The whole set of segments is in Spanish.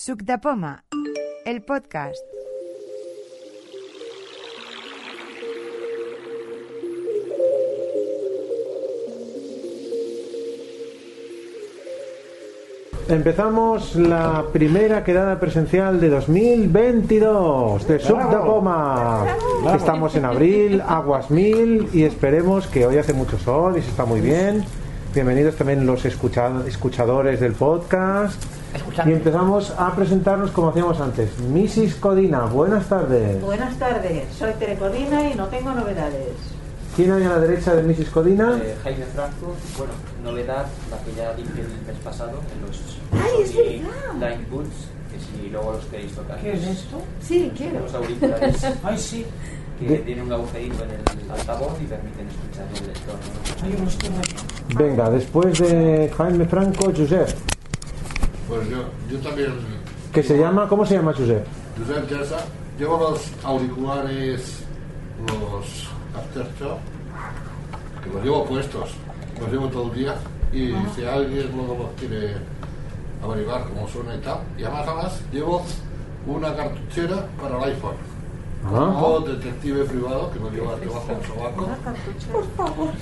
Suc de Poma, el podcast. Empezamos la primera quedada presencial de 2022 de Sub de Poma. Estamos en abril, aguas mil y esperemos que hoy hace mucho sol y se está muy bien. Bienvenidos también los escucha- escuchadores del podcast. Y empezamos a presentarnos como hacíamos antes. Mrs. Codina, buenas tardes. Buenas tardes, soy Tere Codina y no tengo novedades. ¿Quién hay a la derecha de Mrs. Codina? Eh, Jaime Franco, bueno, novedad, la que ya dije el mes pasado en los ¡Ay, es verdad! Line Boots, que si luego los queréis tocar. ¿Qué es esto? Sí, quiero. Los auriculares Ay, sí. que De- tienen un agujerito en el altavoz y permiten escuchar el Venga, después de Jaime Franco, Josep. Pues yo, yo también, Que se llama, ¿cómo se llama Josep? Josep Gersa, llevo los auriculares, los Aftershock, que los llevo puestos, los llevo todo el día y si alguien luego los quiere averiguar cómo suena y tal, y además, además llevo una cartuchera para el iPhone. Ah. Como detective privado que lo lleva debajo del sobaco.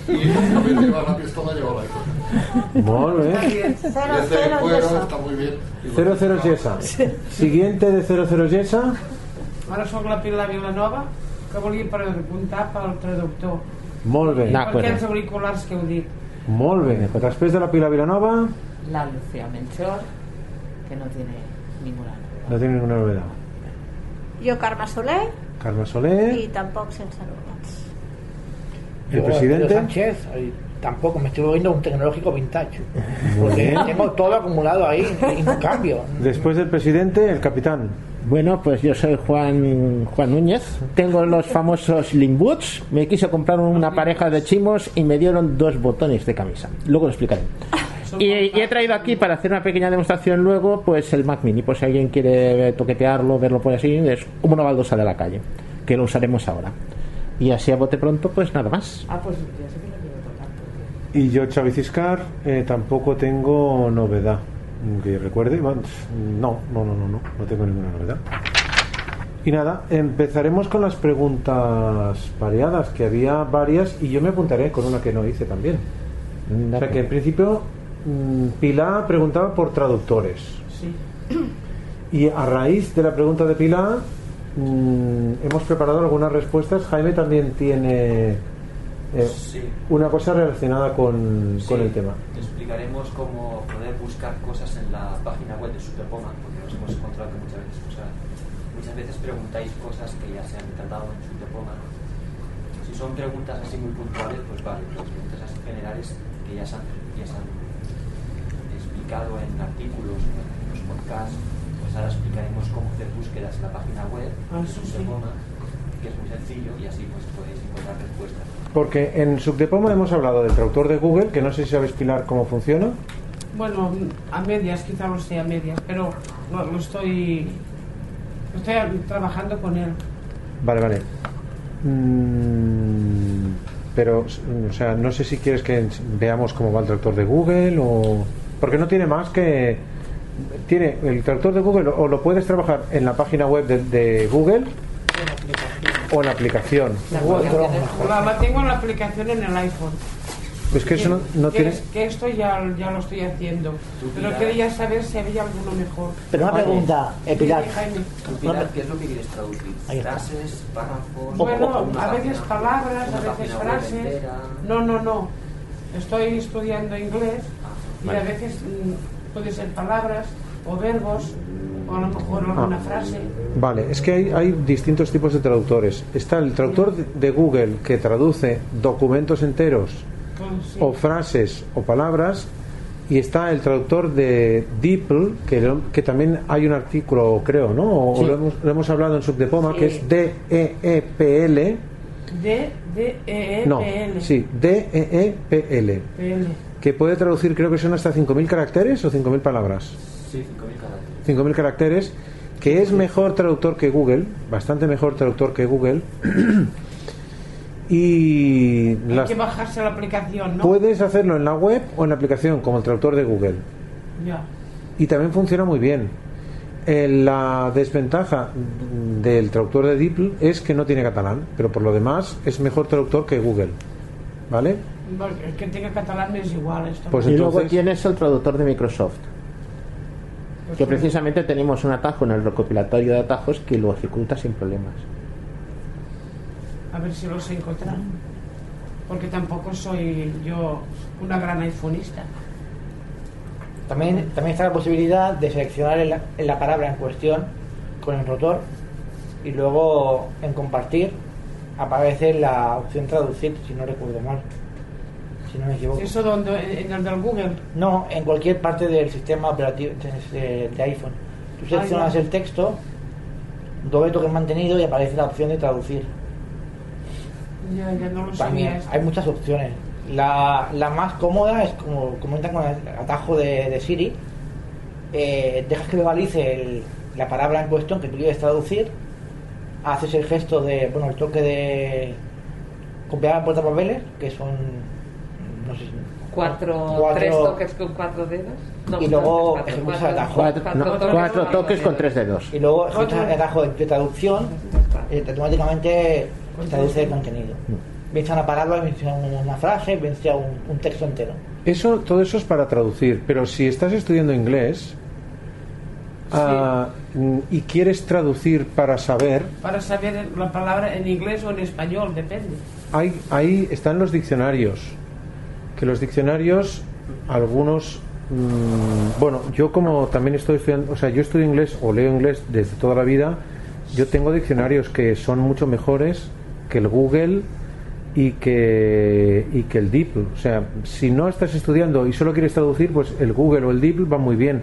Y también lleva la pistola, lleva el iPhone. Muy bien. Cero, cuero yeso. está muy bien. Y lo- 00 Yesa. Siguiente de 00 Yesa. Ara sóc la Pilar Vilanova, que volia preguntar pel traductor. Molt bé. Per aquests auriculars que heu dit. Molt bé. Després de la Pila Vilanova, La Lucía Melchor, que no tiene ninguna novedad. no tiene ninguna novedad. Jo, Carme Soler, Carme i Soler, tampoc sense novetats. el Yo, presidente. Sánchez, tampoco me estoy volviendo un tecnológico vintage. Porque tengo todo acumulado ahí y no cambio. Después del presidente, el capitán. Bueno, pues yo soy Juan Juan Núñez. Tengo los famosos Limboots. Me quiso comprar una pareja de chimos y me dieron dos botones de camisa. Luego lo explicaré. Y, y he traído aquí para hacer una pequeña demostración luego, pues el Mac Mini. Pues si alguien quiere toquetearlo, verlo por así, es como una baldosa de la calle, que lo usaremos ahora. Y así a bote pronto, pues nada más. Ah, pues ja sé que no quiero tocar. Porque... Y yo, Xavi Ciscar, eh, tampoco tengo novedad. Que recuerde, no, no, no, no, no, no tengo ninguna novedad. Y nada, empezaremos con las preguntas variadas, que había varias, y yo me apuntaré con una que no hice también. O sea que en principio Pilar preguntaba por traductores. Sí. Y a raíz de la pregunta de Pilar mm, hemos preparado algunas respuestas. Jaime también tiene eh, Sí. una cosa relacionada con, con el tema. Explicaremos cómo poder buscar cosas en la página web de Superpoma, porque nos hemos encontrado que muchas veces, o sea, muchas veces preguntáis cosas que ya se han tratado en Superpoma. ¿no? Si son preguntas así muy puntuales, pues vale, pero preguntas así generales que ya se han, ya se han explicado en artículos, en los podcasts, pues ahora explicaremos cómo hacer búsquedas en la página web Ah, de sí, sí. Que es muy sencillo y así pues podéis encontrar respuestas. Porque en Subdepoma hemos hablado del traductor de Google, que no sé si sabes Pilar cómo funciona. Bueno, a medias, quizá lo sé a medias, pero lo, lo estoy... lo estoy trabajando con él. Vale, vale. Mm, pero, o sea, no sé si quieres que veamos cómo va el traductor de Google o... Porque no tiene más que... Tiene el traductor de Google o lo puedes trabajar en la página web de, de Google o en la aplicación. La, la tengo en la aplicación en el iPhone. Es que eso no, no que, tiene... es- que esto ya, ya lo estoy haciendo. Pero quería saber si había alguno mejor. Pero una pregunta, eh, Pilar. Pilar, ¿qué es lo que quieres traducir? ¿Frases, párrafos? Bueno, a veces palabras, a veces frases. No, no, no. Estoy estudiando inglés y vale. a veces mm, puede ser palabras o verbos o a lo mejor alguna Ah. frase. Vale, es que hay, hay distintos tipos de traductores. Está el traductor de, de Google que traduce documentos enteros sí. o frases o palabras y está el traductor de DeepL que, también hay un artículo creo ¿no? o, lo, hemos, lo hemos hablado en Subdepoma Sí. que es D-E-E-P-L D, D, E, E, no, P, L. sí, D-E-E-P-L P, L. que puede traducir creo que son hasta 5.000 caracteres o 5.000 palabras Sí, 5.000 caracteres. 5.000 caracteres, que es mejor traductor que Google, bastante mejor traductor que Google. y Hay las- que bajarse la aplicación, ¿no? puedes hacerlo en la web o en la aplicación, como el traductor de Google. Ya. Y también funciona muy bien. eh, la desventaja del traductor de DeepL es que no tiene catalán, pero por lo demás es mejor traductor que Google. ¿Vale? El que tenga catalán es igual esto. Pues y luego entonces- tienes el traductor de Microsoft, Pues que sí. precisamente tenemos un atajo en el recopilatorio de atajos que lo ejecuta sin problemas. A ver si los encontrar. Porque tampoco soy yo una gran iPhoneista. También, también está la posibilidad de seleccionar el- la palabra en cuestión con el rotor y luego en compartir aparece la opción traducir, si no recuerdo mal. Si no me equivoco. Eso donde, en el del Google. No, en cualquier parte del sistema operativo de, iPhone. Tú seleccionas Ah, ya. el texto, doble toque mantenido y aparece la opción de traducir. Ya, ya no lo También hay muchas opciones. La, la más cómoda es como comentan con el atajo de, de Siri. eh, dejas que verbalice el- la palabra en cuestión que tú quieres traducir. Haces el gesto de, bueno, el toque de copiar portapapeles, que son, no sé, Cuatro, Cuatro- tres toques con cuatro dedos. No, Y luego cuatro, ejecutas cuatro, el atajo. Cuatro, cuatro no, toques cuatro con toques con tres dedos. y luego ejecutas el atajo de, traducción, eh, automáticamente traduce el contenido. Bien sea una palabra, bien sea una frase, bien sea un, un texto entero. Eso, todo eso es para traducir, pero si estás estudiando inglés ah, mm, y quieres traducir para saber, Para saber la palabra en inglés o en español, depende. hay, ahí están los diccionarios. Que los diccionarios, algunos, mm, bueno, yo como también estoy estudiando, o sea, yo estudio inglés o leo inglés desde toda la vida, yo tengo diccionarios que son mucho mejores que el Google y que, y que el DeepL. O sea, si no estás estudiando y solo quieres traducir, pues el Google o el DeepL va muy bien.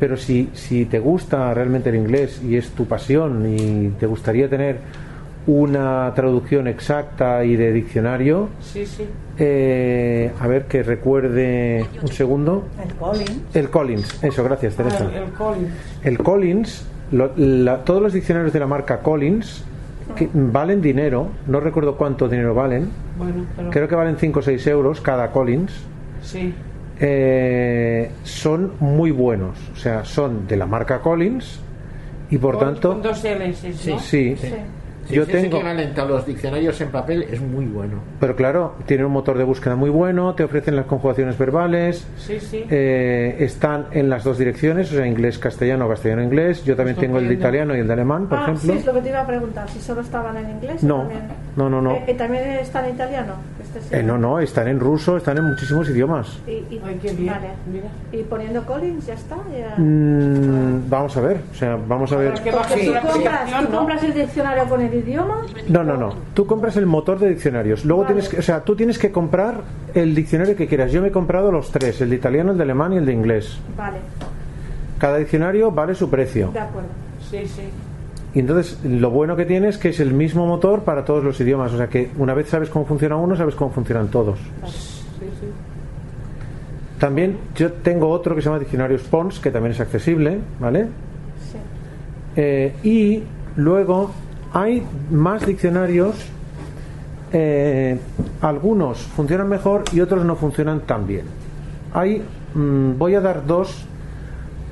Pero si, si te gusta realmente el inglés y es tu pasión y te gustaría tener una traducción exacta y de diccionario, Sí, sí. eh, a ver que recuerde un segundo. El Colin. El Collins, eso, gracias Teresa. Ah, el, el Colin. El Collins, lo- la- todos los diccionarios de la marca Collins que valen dinero, no recuerdo cuánto dinero valen, Bueno, pero. creo que valen 5 o 6 euros cada Collins. Sí. eh, son muy buenos, o sea, son de la marca Collins y por Con- tanto, Con dos L's, ¿no? sí, Sí, si es tengo, a los diccionarios en papel, es muy bueno. pero claro, tienen un motor de búsqueda muy bueno, te ofrecen las conjugaciones verbales, Sí, sí. eh, están en las dos direcciones, o sea, inglés-castellano, castellano-inglés. Yo también tengo el de italiano y el de alemán, por ah, ejemplo. sí, es lo que te iba a preguntar, si solo estaban en inglés. o No, también... no, no, no. Eh, eh, ¿También está en italiano? Eh, no, no, están en ruso, están en muchísimos idiomas. Y, y- Ay, qué bien. vale. Mira. Y poniendo Collins, ya está. Ya... Mm, vamos a ver, o sea, vamos a ver. Tú, compras, aplicación, tú ¿no? compras el diccionario con el idioma. No, no, no. Tú compras el motor de diccionarios. Luego Vale. tienes que, o sea, tú tienes que comprar el diccionario que quieras. Yo me he comprado los tres, el de italiano, el de alemán y el de inglés. Vale, Cada diccionario vale su precio. de acuerdo. Sí, sí. Y entonces, lo bueno que tiene es que es el mismo motor para todos los idiomas. O sea que una vez sabes cómo funciona uno, sabes cómo funcionan todos. También yo tengo otro que se llama Diccionario Spons, que también es accesible, ¿vale? Sí. Eh, y luego hay más diccionarios, eh, algunos funcionan mejor y otros no funcionan tan bien. Hay, mm, voy a dar dos,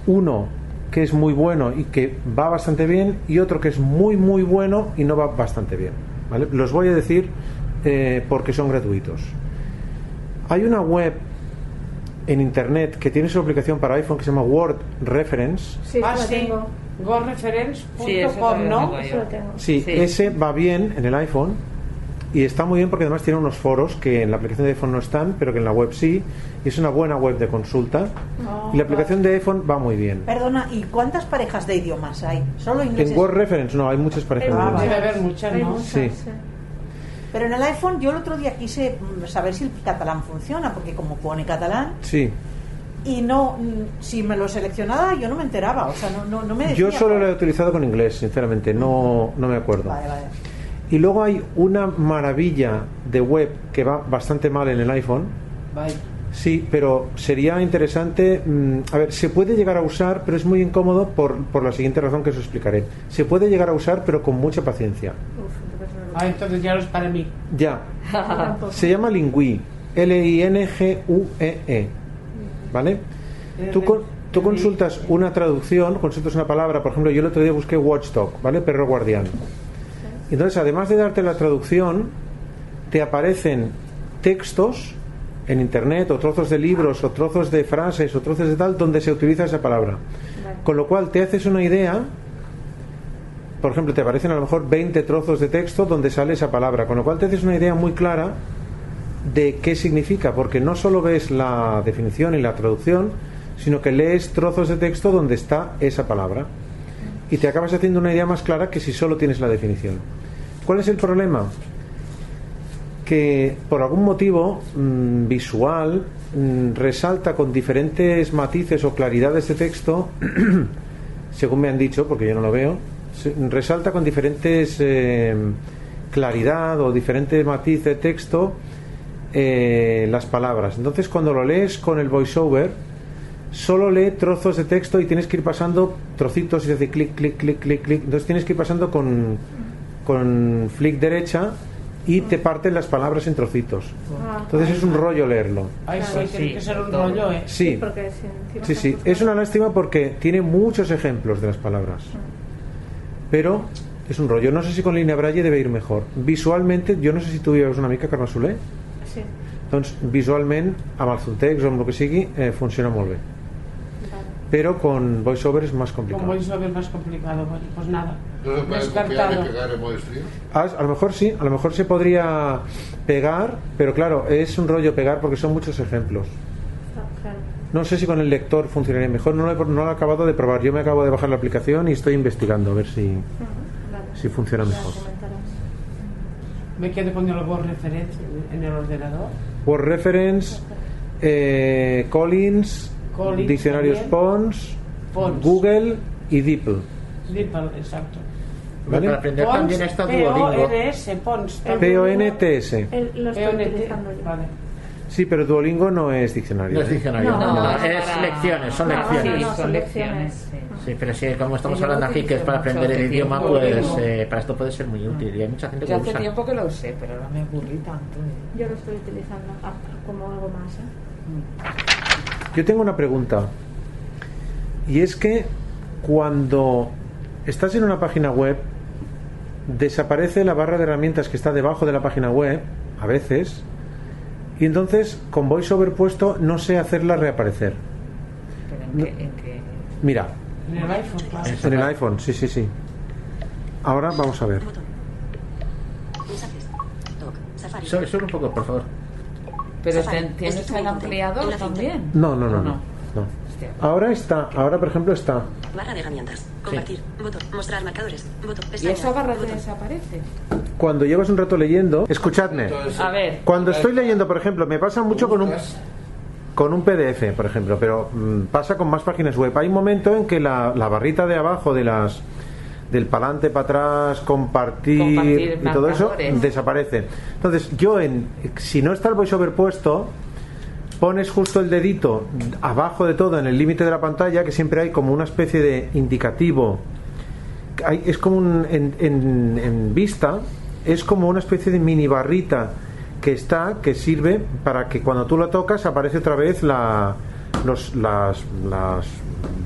uno que es muy bueno y que va bastante bien y otro que es muy muy bueno y no va bastante bien. ¿vale? Los voy a decir eh, porque son gratuitos. Hay una web en internet que tiene su aplicación para iPhone que se llama Word Reference. Sí, ah, sí. tengo. GoReference.com, Sí, ¿no? Eso lo tengo. Sí, Sí. ese va bien en el iPhone y está muy bien porque además tiene unos foros que en la aplicación de iPhone no están, pero que en la web sí. Y es una buena web de consulta. y la aplicación de iPhone va muy bien. Perdona, ¿y cuántas parejas de idiomas hay? Solo ingleses. En Word Reference no, hay muchas parejas Hay de idiomas. Debe haber muchas, ¿no? muchas, Sí. sí. Pero en el iPhone yo el otro día quise mm, saber si el catalán funciona, porque como pone catalán, Sí, y no, mm, si me lo seleccionaba yo no me enteraba, o sea, no, no, no me decía. yo solo lo he utilizado con inglés, sinceramente, no, no me acuerdo. Vale, vale. Y luego hay una maravilla de web que va bastante mal en el iPhone. Vaya. Sí, pero sería interesante. mm, a ver, se puede llegar a usar, pero es muy incómodo por, por la siguiente razón que os explicaré. Se puede llegar a usar, pero con mucha paciencia. Uf, Ah, entonces ya no es para mí. Ya. Se llama Lingui. L-I-N-G-U-E-E. ¿Vale? Tú con, tú consultas una traducción, consultas una palabra, por ejemplo, yo el otro día busqué watchdog, ¿vale? Perro guardián. Entonces, además de darte la traducción, te aparecen textos en internet o trozos de libros o trozos de frases o trozos de tal donde se utiliza esa palabra. Con lo cual te haces una idea, por ejemplo, te aparecen a lo mejor 20 trozos de texto donde sale esa palabra, con lo cual te haces una idea muy clara de qué significa, porque no solo ves la definición y la traducción, sino que lees trozos de texto donde está esa palabra y te acabas haciendo una idea más clara que si solo tienes la definición. ¿Cuál es el problema? Que por algún motivo mm, visual mm, resalta con diferentes matices o claridades de texto, según me han dicho, porque yo no lo veo, resalta con diferentes eh, claridad o diferentes matices de texto eh, las palabras. Entonces, cuando lo lees con el voiceover, solo lee trozos de texto y tienes que ir pasando trocitos y hace clic, clic, clic, clic, clic. Entonces tienes que ir pasando con, con flick derecha y te parten las palabras en trocitos. Ah. Entonces es un rollo leerlo. Ay, sí, Claro, tiene sí, que ser un todo. rollo, ¿eh? Sí, sí, sí. Es una lástima porque tiene muchos ejemplos de las palabras. Pero es un rollo. No sé si con línea braille debe ir mejor. Visualmente, yo no sé si tú llevas una mica, Carme Soler. Sí, Doncs visualment, amb el o amb el que sigui, eh, funciona molt bé. Pero con VoiceOver es más Con complicado. voiceover más complicado. Bueno, pues nada. ¿No se puede copiar y Descartado. pegar en? Ah, a lo mejor sí, a lo mejor se podría pegar, pero claro, es un rollo pegar porque son muchos ejemplos. No sé si con el lector funcionaría mejor, no lo, he, no lo he acabado de probar. Yo me acabo de bajar la aplicación y estoy investigando a ver si, vale. si funciona mejor. Me quedo con el word referencia en el ordenador. Word Reference, eh, Collins, Collins Diccionarios. Pons, Pons. Google y DeepL. DeepL, exacto. ¿Vale? Para aprender también está Duolingo. P-O-N-S, Pons. P-O-N-T-S. Lo estoy utilizando yo. Vale. Sí, pero Duolingo no es diccionario. No es ¿eh? diccionario, No, no, no, no, es para- lecciones, son lecciones. no, Sí, son lecciones. sí. Pero sí, como estamos hablando aquí, que es para aprender el idioma, pues eh, para esto puede ser muy útil. Y hay mucha gente que Yo lo hace usa. tiempo que lo usé, pero ahora me aburrí tanto. Yo lo estoy utilizando como algo más. ¿eh? Yo tengo una pregunta. Y es que cuando estás en una página web, desaparece la barra de herramientas que está debajo de la página web, a veces, y entonces con VoiceOver puesto no sé hacerla reaparecer. Pero en que, en que Mira, En el iPhone, claro. en el iPhone, sí, sí, sí. Ahora vamos a ver. Sube un poco, por favor. Pero Safari. ten- tienes Escritura el importante. ampliador Enlace también. No, no, no, ¿O no. Ahora está, ahora por ejemplo está. Barra de herramientas. Compartir. Botón. Mostrar marcadores. Botón. ¿Y esa barra desaparece? Cuando llevas un rato leyendo, escuchadme. Entonces, A ver. Cuando estoy leyendo, por ejemplo, me pasa mucho con un con un PDF, por ejemplo, pero mm, pasa con más páginas web. Hay un momento en que la, la barrita de abajo de las del palante para atrás, compartir, Compartir y todo eso desaparece. Entonces, yo en si no está el voiceover puesto, pones justo el dedito abajo de todo en el límite de la pantalla, que siempre hay como una especie de indicativo. Hay- es como un, en, en- en vista, es como una especie de mini barrita que está, que sirve para que cuando tú la tocas aparece otra vez la, los, las, las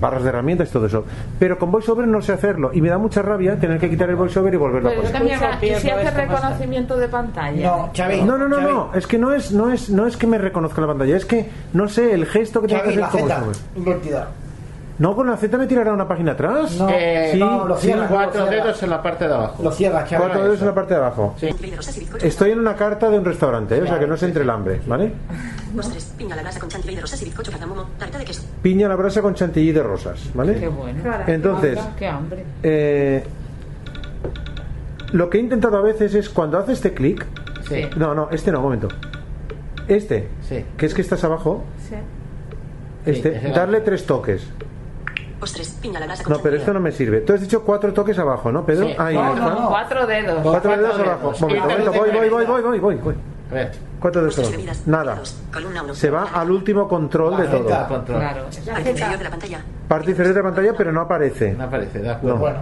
barras de herramientas y todo eso. Pero con VoiceOver no sé hacerlo y me da mucha rabia tener que quitar el VoiceOver y volverlo a Pero poner. escucha, También ¿y si hace reconocimiento de pantalla? No, Xavi. No, no, no, no, es que no es, no es, no es que me reconozca la pantalla, es que no sé el gesto que tengo que hacer con VoiceOver. invertida. No, con la Z me tirará una página atrás. No, Eh, sí, no, lo sí, cierra. Cuatro Lo cierra. dedos en la parte de abajo. Lo cierra, cuatro dedos en la parte de abajo. Sí. Estoy en una carta de un restaurante, ¿eh? o sea que no se entre el hambre, ¿vale? Postres. Piña a la grasa con chantilly de rosas y bizcocho cardamomo. Tarta de queso. Piña a la brasa con chantilly de rosas, Qué ¿vale? bueno. Claro. Entonces, Qué hambre. eh, lo que he intentado a veces es cuando hace este clic, Sí. no, no, este no, un momento, este, Sí. que es que estás abajo, Sí. este, darle tres toques. Postres. Piña la grasa con No, pero esto no me sirve. Tú has dicho cuatro toques abajo, ¿no, Pedro? Sí. Ahí No, está. no, no. Cuatro dedos. Cuatro dedos abajo. dedos. Momento, voy, de voy, voy, voy, voy, voy, voy. A ver. Cuatro dedos Postres abajo. bebidas. Nada. Se va al último control de todo. Claro. La Parte inferior de la pantalla. Parte inferior de la pantalla, pero no aparece. No aparece, de No. acuerdo. Bueno,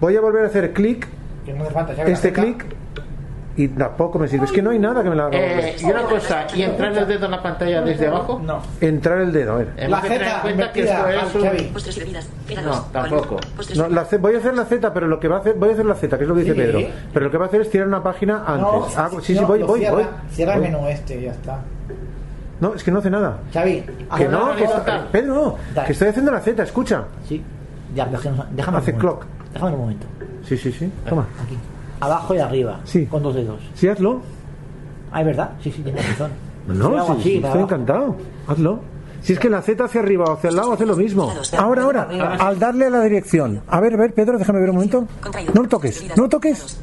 Voy a volver a hacer clic, que no hace falta. Xavi, la este clic, y tampoco me sirve. Es que no hay nada que me la haga. Eh, y una cosa, ¿y entrar el dedo en la pantalla desde abajo? No. Entrar el dedo, a ver. En cuenta que esto es un... No, dos. tampoco. No, la voy a hacer la Z, pero lo que va a hacer, voy a hacer la Z, que es lo que dice Sí. Pedro. Pero lo que va a hacer es tirar una página antes. Ah, sí, sí, no, voy, voy, cierra, voy. Cierra el menú este, ya está. No, es que no hace nada. Xavi, Que no, que está-. Pedro, Dale. que estoy haciendo la Z, escucha. Sí, ya, déjame, déjame Hace un clock. momento. Déjame un momento. Sí, sí, sí. Toma. Aquí. Abajo y arriba. Sí. Con dos dedos. Sí, hazlo. Ah, es verdad. Sí, sí, tienes razón. No, sí, así, estoy encantado. Hazlo. Si es que la Z hacia arriba o hacia el lado hace lo mismo. Ahora, ahora, al darle a la dirección. A ver, a ver, Pedro, déjame ver un momento. No lo toques, no lo toques.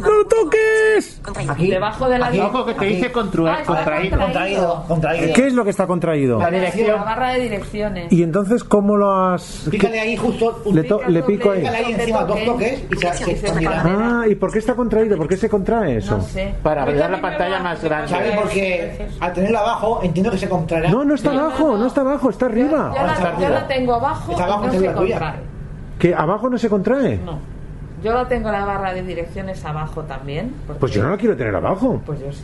¡No lo toques! Contraído. Aquí. Debajo de la Aquí. Ojo que te dice Ah, contraído. Contraído, contraído. ¿Qué es lo que está contraído? La dirección. La barra de direcciones. Y entonces, ¿cómo lo has...? Pícale ahí justo. un- Le, to- le pico ahí. Pícale ahí encima dos toques y se, se expandirá. Ah, ¿y por qué está contraído? ¿Por qué se contrae eso? No sé. Para ver la pantalla más grande. ¿Sabes? Porque al tenerlo abajo entiendo que se contraerá. No, no está abajo, no está abajo, está Yo arriba. la, está yo la tengo abajo Está abajo, no se contrae. ¿Que abajo no se contrae? No. Yo la tengo la barra de direcciones abajo también. porque- Pues yo no la quiero tener abajo. Pues yo sí.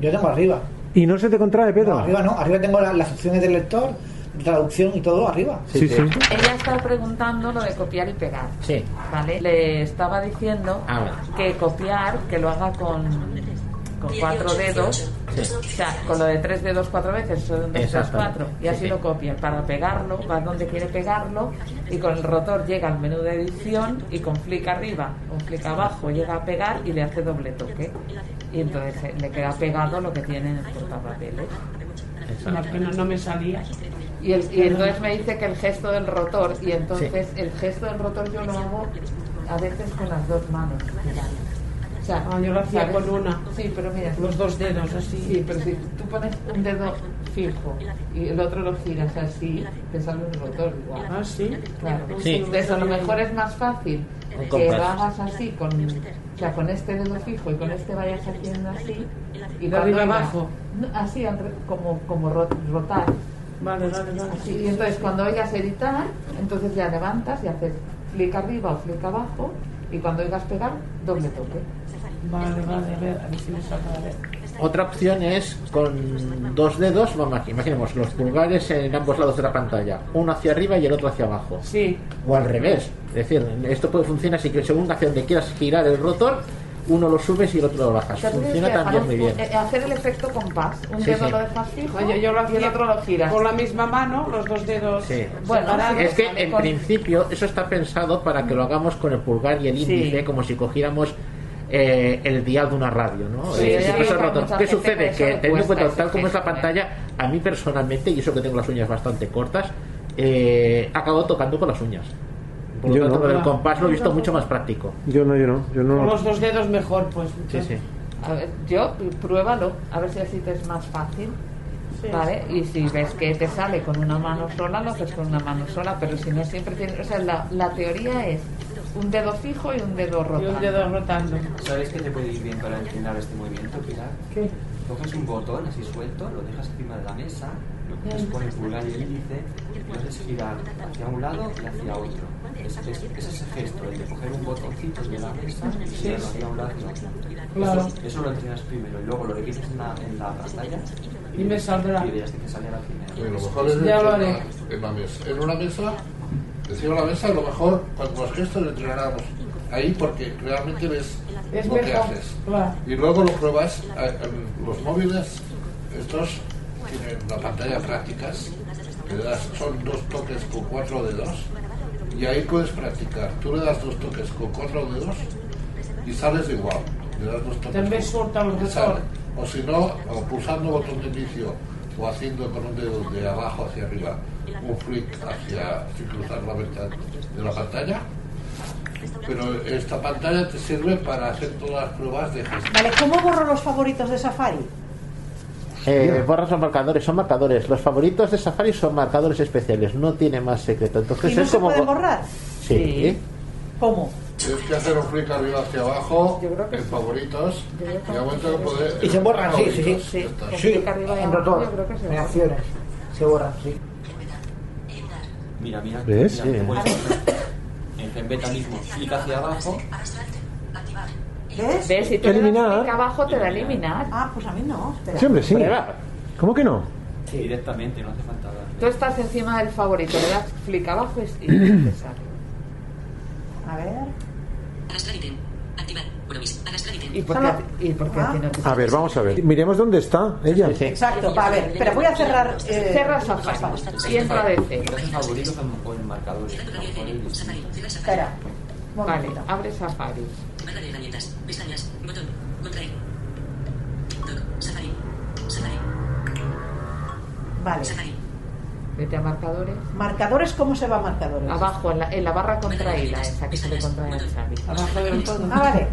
Yo tengo arriba. ¿Y no se te contrae, Pedro? No, arriba no. Arriba tengo la- las opciones del lector, traducción y todo arriba. Sí, sí. Ella está preguntando lo de copiar y pegar. Sí. ¿Vale? Le estaba diciendo Ah, que copiar, que lo haga con, con cuatro dedos. O sea, con lo de tres dedos cuatro veces, son dos, tres, cuatro. Y Sí, así sí. lo copia. Para pegarlo, va donde quiere pegarlo. Y con el rotor llega al menú de edición y con flick arriba o flick abajo llega a pegar y le hace doble toque. Y entonces eh, le queda pegado lo que tiene en el portapapeles. Una pena, no me salía. Y, el- y entonces me dice que el gesto del rotor, y entonces el gesto del rotor yo lo hago a veces con las dos manos. O sea, Ah, yo lo hacía ¿sabes? con una. Sí, pero mira, Los dos dedos así. Sí, pero si tú pones un dedo fijo y el otro lo giras así, te sale un rotor igual. Ah, sí. Claro. Sí. Entonces a lo mejor es más fácil que lo hagas así, con, o sea, con este dedo fijo y con este vayas haciendo así. Y De arriba abajo. Así, como, como ro- rotar. Vale, vale, vale. Así, y entonces cuando oigas editar, entonces ya levantas y haces clic arriba o clic abajo y cuando oigas pegar, doble toque. Vale, vale, a ver, a ver si me sale. A ver. Otra opción es con dos dedos, vamos aquí, imaginemos los pulgares en ambos lados de la pantalla, uno hacia arriba y el otro hacia abajo. Sí, O al revés. Es decir, esto puede funcionar así que según hacia donde quieras girar el rotor, uno lo subes y el otro lo bajas. O sea, Funciona también muy bien. eh, hacer el efecto compás. Un Sí, dedo sí. lo dejas fijo Oye, yo lo y el hacía otro lo giras. con la misma mano, los dos dedos Sí. Bueno. Es que en con- principio eso está pensado para que lo hagamos con el pulgar y el Sí. índice, como si cogiéramos eh, el dial de una radio, ¿no? Sí, Eh, que rotor. mucha ¿Qué sucede? que teniendo en cuenta tal como es la ¿eh? pantalla, a mí personalmente, y eso que tengo las uñas bastante cortas, eh, acabo tocando con las uñas. Por lo Yo tanto, no. con el compás lo he visto mucho más práctico. Yo no, yo no, yo Con no. los dos dedos mejor, pues. Sí, sí. A ver, yo, pruébalo, a ver si así te es más fácil. Sí. ¿Vale? Y si ves que te sale con una mano sola, lo haces con una mano sola, pero si no siempre tienes. O sea, la, la teoría es un dedo fijo y un dedo Y rotando. un dedo rotando. ¿Sabes qué te puede ir bien para entrenar este movimiento, Pilar? ¿Qué? Coges un botón así suelto, lo dejas encima de la mesa, lo pones con el pulgar y el índice y lo haces girar hacia un lado y hacia otro. Es, es- es ese gesto, el de coger un botoncito de la mesa y girarlo hacia un lado y otro. Claro. Eso, eso lo entrenas primero y luego lo repites en la, en la pantalla Y me saldrá. y que te sale a la primera. Sí, lo mejor es Ya lo en, haré. en la mesa. En una mesa, encima de la mesa, lo mejor, cuando los gestos lo entrenáramos ahí porque realmente ves Es lo que haces. Claro. Y luego lo pruebas eh, los móviles, estos tienen la pantalla prácticas, que le das, son dos toques con cuatro dedos, y ahí puedes practicar. Tú le das dos toques con cuatro dedos y sales igual. Le das dos toques. Rotor. sale. O si no, o pulsando botón de inicio o haciendo con un dedo de abajo hacia arriba un flick hacia cruzar la mitad de la pantalla. Pero esta pantalla te sirve para hacer todas las pruebas de gestión. Vale, ¿cómo borro los favoritos de Safari? Eh, borras los marcadores, son marcadores. Los favoritos de Safari son marcadores especiales, no tiene más secreto. Entonces ¿Y no es se como. pueden borrar? Sí. Sí. ¿Cómo? Tienes que hacer un flick arriba hacia abajo Yo creo que en favoritos y poder. Se borran, sí, sí, sí. Sí, Sí, clic en rotor, en acciones. Se borran, sí. Mira, mira, ¿Ves? mira, Sí. en Zenbeta mismo, clic hacia abajo ¿Ves? ¿Ves? Si tú le das Eliminar. clic abajo te da eliminar. Ah, pues a mí no. Espera. Sí, hombre, sí. Prueba. ¿Cómo que no? Directamente, no hace falta dar. Tú estás encima del favorito, le das clic abajo y y te sale. A ver. Arrastrar ítem. Activar. Promis. Arrastrar ítem. ¿Y por qué, a y por qué ver, vamos a ver. Miremos dónde está ella. Sí, sí. Exacto, va, a ver. Pero voy a cerrar. eh, Cierra Safari y entra Safari. Espera. Vale, abre. Safari. Vale. Vete a marcadores. Marcadores, ¿cómo se va a marcadores? Abajo, en la, en la barra contraída, esa que se le contrae al Xavi. Abajo del todo. Ah, vale.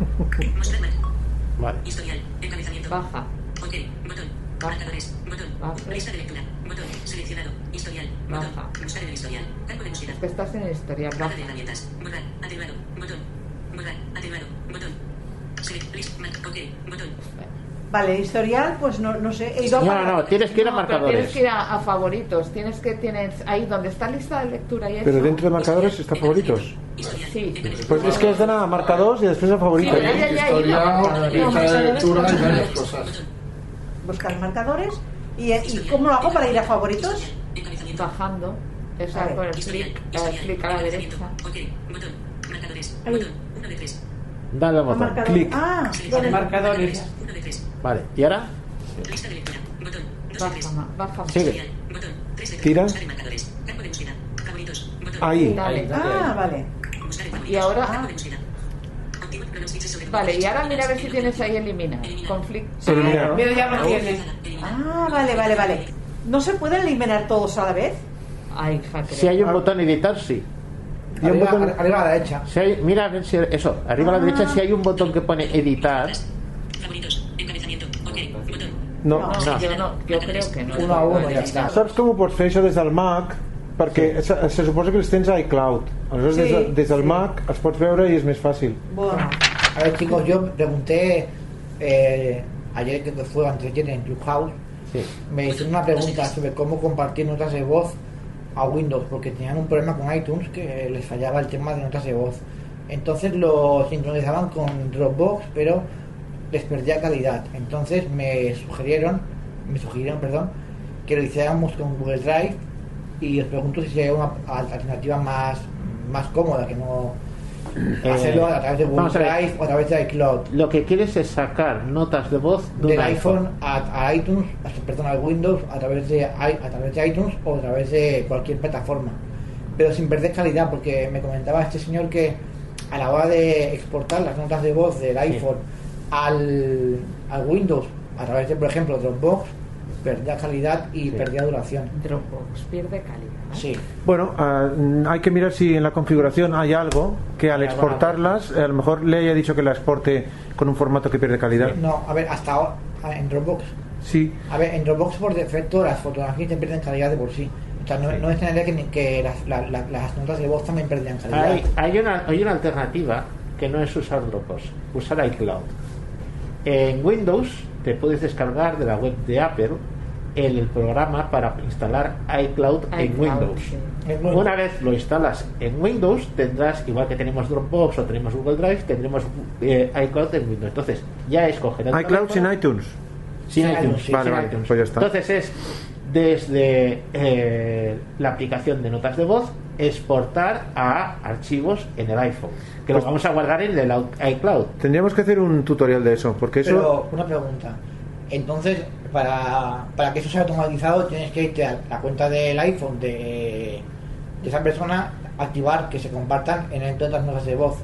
Vale. Historial. Encabezamiento. Baja. Ok. Botón. Baja. Marcadores. Botón. Baja. Lista de lectura. Botón. Seleccionado. Historial. Botón. Baja. Buscar en el historial. Campo de búsqueda. Es que estás en el historial. Barra Baja. de herramientas. Borrar. Atenuado. Botón. Borrar. Atenuado. Botón. Select. List. Mark. Ok. Botón. Vale, historial, pues no, no sé. He ido a No, no, tienes que ir a No, marcadores. tienes que ir a, a favoritos. Tienes que tienes ahí donde está lista de lectura y eso. Pero dentro de marcadores está favoritos. Sí. Pues es que es de nada, marcadores y después a favoritos. Sí, ya ha ido a Historial, marcadores. lista de lectura y varias cosas. Buscar marcadores. ¿Y, ¿Y cómo lo hago para ir a favoritos? Bajando. Es Vale. al poner clic, eh, clic a la derecha. Ok. Botón. Marcadores. Ahí. Botón. 1 de 3. Dale al A botón. Clic. Ah. Marcadores. 1 de 3. Vale. ¿Y ahora? Lista de lectura. Botón. 2 de Baja, 3. ma- baja. Sigue. Historial. Botón. 3 de 3. Tira. Buscar en marcadores. Campo de búsqueda. Favoritos. Botón. Ahí. Dale. ah, vale. Y ahora- Vale, y ahora mira a ver si tienes ahí eliminar. Conflicto. Eliminar. Mira, ya lo tiene. Ah, vale, vale, vale. ¿No se pueden eliminar todos a la vez? Ay, Si hay un botón editar, sí. Y un Arriba, botón- arriba a la derecha. Si hay, mira a ver si eso, arriba a la derecha si hay un botón que pone editar. No. No, No. yo no, yo creo que no. Uno a uno, ya está. Saps com ho pots fer això des del Mac? Perquè se, se suposa que els tens a iCloud. Aleshores, Sí, des, de, des del sí. Mac els pots veure i és més fàcil. Bueno, A ver, chicos, yo pregunté eh, ayer que fue antes de ayer en Clubhouse, Sí. me hicieron una pregunta sobre cómo compartir notas de voz a Windows, porque tenían un problema con iTunes que les fallaba el tema de notas de voz. Entonces lo sincronizaban con Dropbox, pero les perdía calidad. Entonces me sugirieron, me sugirieron, perdón, que lo hiciéramos con Google Drive y os pregunto si hay una alternativa más, más cómoda, que no Eh, hacerlo a través de Google. Drive o a través de iCloud. Lo que quieres es sacar notas de voz de Del iPhone. iPhone a, a iTunes, a- perdón, a Windows a través, de, a través de iTunes o a través de cualquier plataforma. Pero sin perder calidad, porque me comentaba este señor que a la hora de exportar las notas de voz del iPhone al, al Windows a través de, por ejemplo, Dropbox, perdía calidad y perdía duración. Dropbox pierde calidad. Sí. Bueno, ah, hay que mirar si en la configuración hay algo que al exportarlas, a lo mejor le haya dicho que la exporte con un formato que pierde calidad. No, a ver, hasta ahora, en Dropbox. Sí, A ver, en Dropbox por defecto las fotografías te pierden calidad de por sí. O sea, no, no es tener que, ni- que las, la- la- las notas de voz también perdían calidad. Hay, hay, una, hay una alternativa que no es usar Dropbox, usar iCloud. En Windows te puedes descargar de la web de Apple el, programa para instalar iCloud, en Windows. sí. Una vez lo instalas en Windows, tendrás, igual que tenemos Dropbox o tenemos Google Drive, tendremos eh, iCloud en Windows. Entonces, ya escoger el iCloud sin iTunes. sin Sin iTunes, iTunes, sí, vale, sin vale, iTunes. pues ya está. Entonces es desde eh, la aplicación de notas de voz exportar a archivos en el iPhone, que Pues- los vamos a guardar en el iCloud. Tendríamos que hacer un tutorial de eso, porque eso... Pero una pregunta. Entonces, para, para que eso sea automatizado, tienes que irte a la cuenta del iPhone de, de esa persona, activar que se compartan en el todas las notas de voz.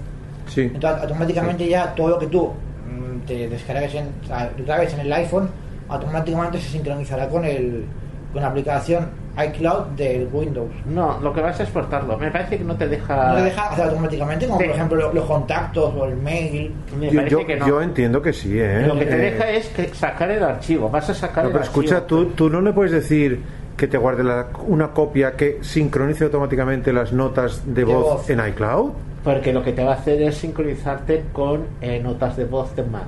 Sí. Entonces, automáticamente ya todo lo que tú mm, te descargues en, o sea, lo grabes en el iPhone, automáticamente se sincronizará con el con la aplicación iCloud del Windows. No, lo que vas a exportarlo. Me parece que no te deja. ¿No te deja hacer automáticamente? Como Sí. por ejemplo lo- los contactos o el mail. Me Yo, parece yo- que no. yo entiendo que sí, ¿eh? Lo que te Eh, deja es que sacar el archivo. Vas a sacar No, el pero escucha, tú, tú no le puedes decir que te guarde la- una copia que sincronice automáticamente las notas de, De voz, voz. en iCloud. Porque lo que te va a hacer es sincronizarte con eh, notas de voz de Mac.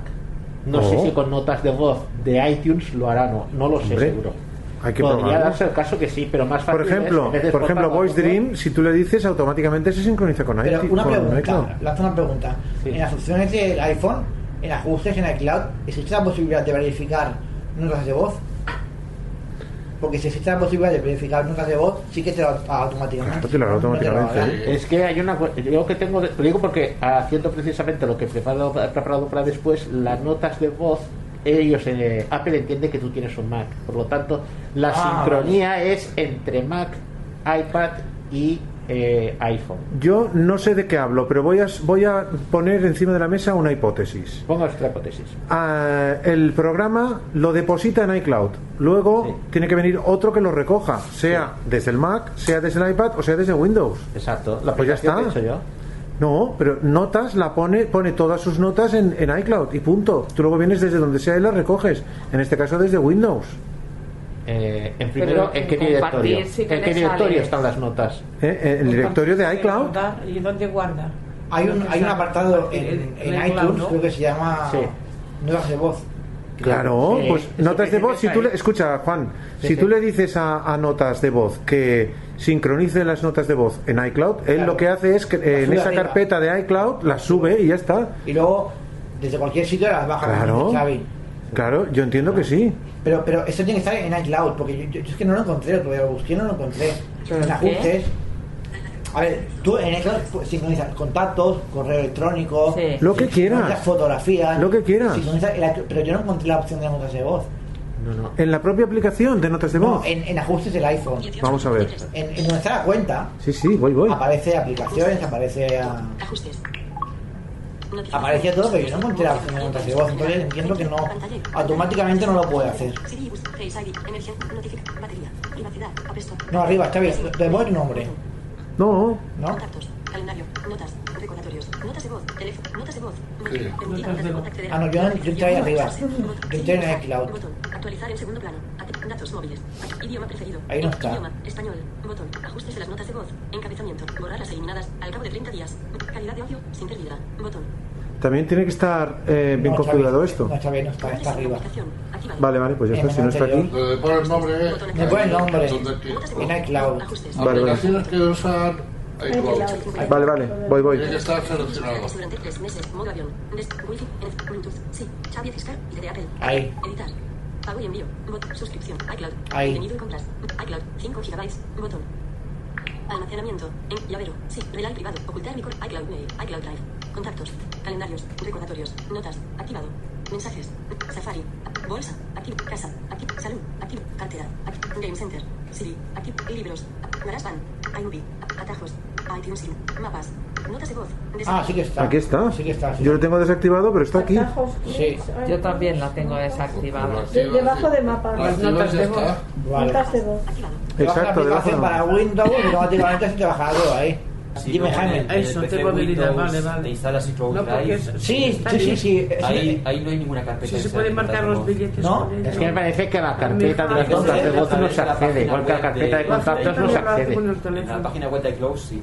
No Oh. sé si con notas de voz de iTunes lo hará, no, no lo sé Hombre, seguro. Hay que Podría probarlo. darse el caso que sí, pero más fácil Por ejemplo, es, por ejemplo, Voice Dream, si tú le dices, automáticamente se sincroniza con Pero iTunes. una con pregunta, iCloud. lanzo una pregunta. Sí. En las opciones del iPhone en ajustes, en iCloud, existe la posibilidad de verificar notas de voz. Porque si existe la posibilidad de verificar notas de voz, sí que te lo automáticamente. Te lo No te lo automáticamente. ¿eh? Es que hay una yo que tengo, lo digo porque haciendo precisamente lo que he preparado, he preparado para después, las notas de voz, ellos, eh, Apple entiende que tú tienes un Mac, por lo tanto, la Ah, sincronía es entre Mac, iPad y eh, iPhone. Yo no sé de qué hablo, pero voy a, voy a poner encima de la mesa una hipótesis. Ponga nuestra hipótesis. Ah, el programa lo deposita en iCloud. Luego Sí. tiene que venir otro que lo recoja, sea desde el Mac, sea desde el iPad o sea desde Windows. Exacto, la Pues ya está. que he hecho yo. No, pero notas la pone, pone todas sus notas en, en iCloud y punto. Tú luego vienes desde donde sea y las recoges. En este caso desde Windows. Eh, en primero, ¿en qué directorio? sí ¿En qué directorio están las notas? ¿Eh? Eh, El directorio de iCloud. ¿Y dónde guarda? Hay un, hay un apartado en, En- iTunes, creo que se llama Sí. Notas de voz. Claro, Sí, pues notas de voz. Si tú le, escucha, Juan, si tú le dices a, a notas de voz que sincronice las notas de voz en iCloud, él Claro. lo que hace es que eh, en esa arriba. carpeta de iCloud las sube y ya está. Y luego, desde cualquier sitio las baja. Claro. Claro, yo entiendo que sí. Pero, pero esto tiene que estar en iCloud, porque yo, yo- yo es que no lo encontré, lo busqué y no lo encontré. ¿Pero En ajustes. A ver, tú en iCloud pues, sincronizas contactos, correo electrónico, Sí. Lo que quieras. fotografías, Lo que quieras. pero yo no encontré la opción de notas de voz. No, no. En la propia aplicación de notas de No, voz. en, en ajustes del iPhone. Vamos a ver. En, en donde está la cuenta, Sí, sí, voy, voy. aparece aplicaciones, aparece. Ajustes. aparecía todo, pero yo no encontré la opción de notas de voz. Entonces entiendo que no. Automáticamente no lo puede hacer. No, arriba, está bien. Te voy tu nombre, No, ¿no? Contactos, calendario, notas, notas de voz, teléfono, notas de voz, Sí. permitir Notas de voz. acceder. Ah, no, yo, yo entré ahí arriba. Yo entré en. Actualizar en segundo plano. At- Datos móviles. Idioma preferido. Ahí no está. Idioma. Español. Botón. Ajustes de las notas de voz. Encabezamiento. Borrar las eliminadas. Al cabo de 30 días. Calidad de audio. Sin pérdida. Botón. también tiene que estar eh, bien No, configurado Xavi, esto. No, Xavi, no está, está arriba. Vale, vale, pues ya está. Si no está aquí. Donde pone el nombre. Me pone el nombre. En iCloud. Vale, vale. Aplicaciones que iCloud. Vale, vale, voy, voy. Tiene que estar seleccionado. Durante tres meses. Modo avión. Des Wi-Fi. Bluetooth. Sí. Xavi Fiscar. Y de Apple. Ahí. Editar. Pago y envío. Bot. Suscripción. iCloud. Ahí. Contenido y compras. iCloud. 5 GB. Botón. Almacenamiento. En llavero. Sí. Relay privado. Ocultar mi iCloud Mail. iCloud Drive. Contactos. Calendarios. Recordatorios. Notas. Activado. Mensajes. Safari. Bolsa. Activo. Casa. Activo. Salud. Activo. Cartera. Activo. Game Center. Siri. Activo. Libros. GarageBand. iMovie. Atajos. iTunes. Mapas. Notas de voz. Ah, sí que está. Aquí está. Sí que está. sí. Yo lo tengo desactivado, pero está aquí. Atajos, Sí. Yo también la tengo desactivada. De- debajo de mapas. Las notas de voz. Vale. Notas de voz. Exacto, la debajo de- para Windows automáticamente se te todo ahí. Sí, Dime, Jaime. el Eso, tengo habilidad, vale, vale. Te instalas iCloud No, es- Sí, sí, sí, sí. Ahí, ahí no hay ninguna carpeta. Sí, que se pueden de marcar los billetes No, es que me parece que la carpeta de las Entonces, notas de voz no se accede, igual que la carpeta de contactos no se accede. En la página web de iCloud sí.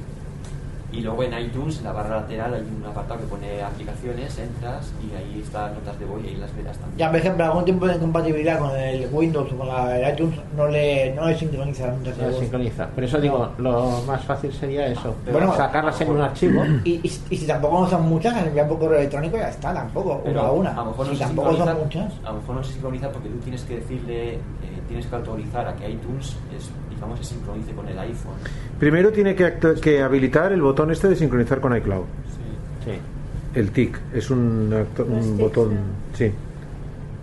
Y luego en iTunes, en la barra lateral, hay un apartado que pone aplicaciones, entras y ahí están notas de voz y ahí las verás también. Ya, por ejemplo, algún tipo de compatibilidad con el Windows o con la, el iTunes no le, no le sincroniza las notas de No voz. sincroniza. Por eso digo, lo más fácil sería eso. Bueno, sacarlas en un archivo. Y, y, y si tampoco no son muchas, envía por correo electrónico ya está, tampoco, Pero una a una. a lo mejor si no se tampoco son sincroniza- muchas. A lo mejor no se sincroniza porque tú tienes que decirle, eh, tienes que autorizar a que iTunes, es, digamos, se sincronice con el iPhone. Primero tiene que, que habilitar el botón este de sincronizar con iCloud. Sí. Sí. El TIC es un, un tics, botón. Sí.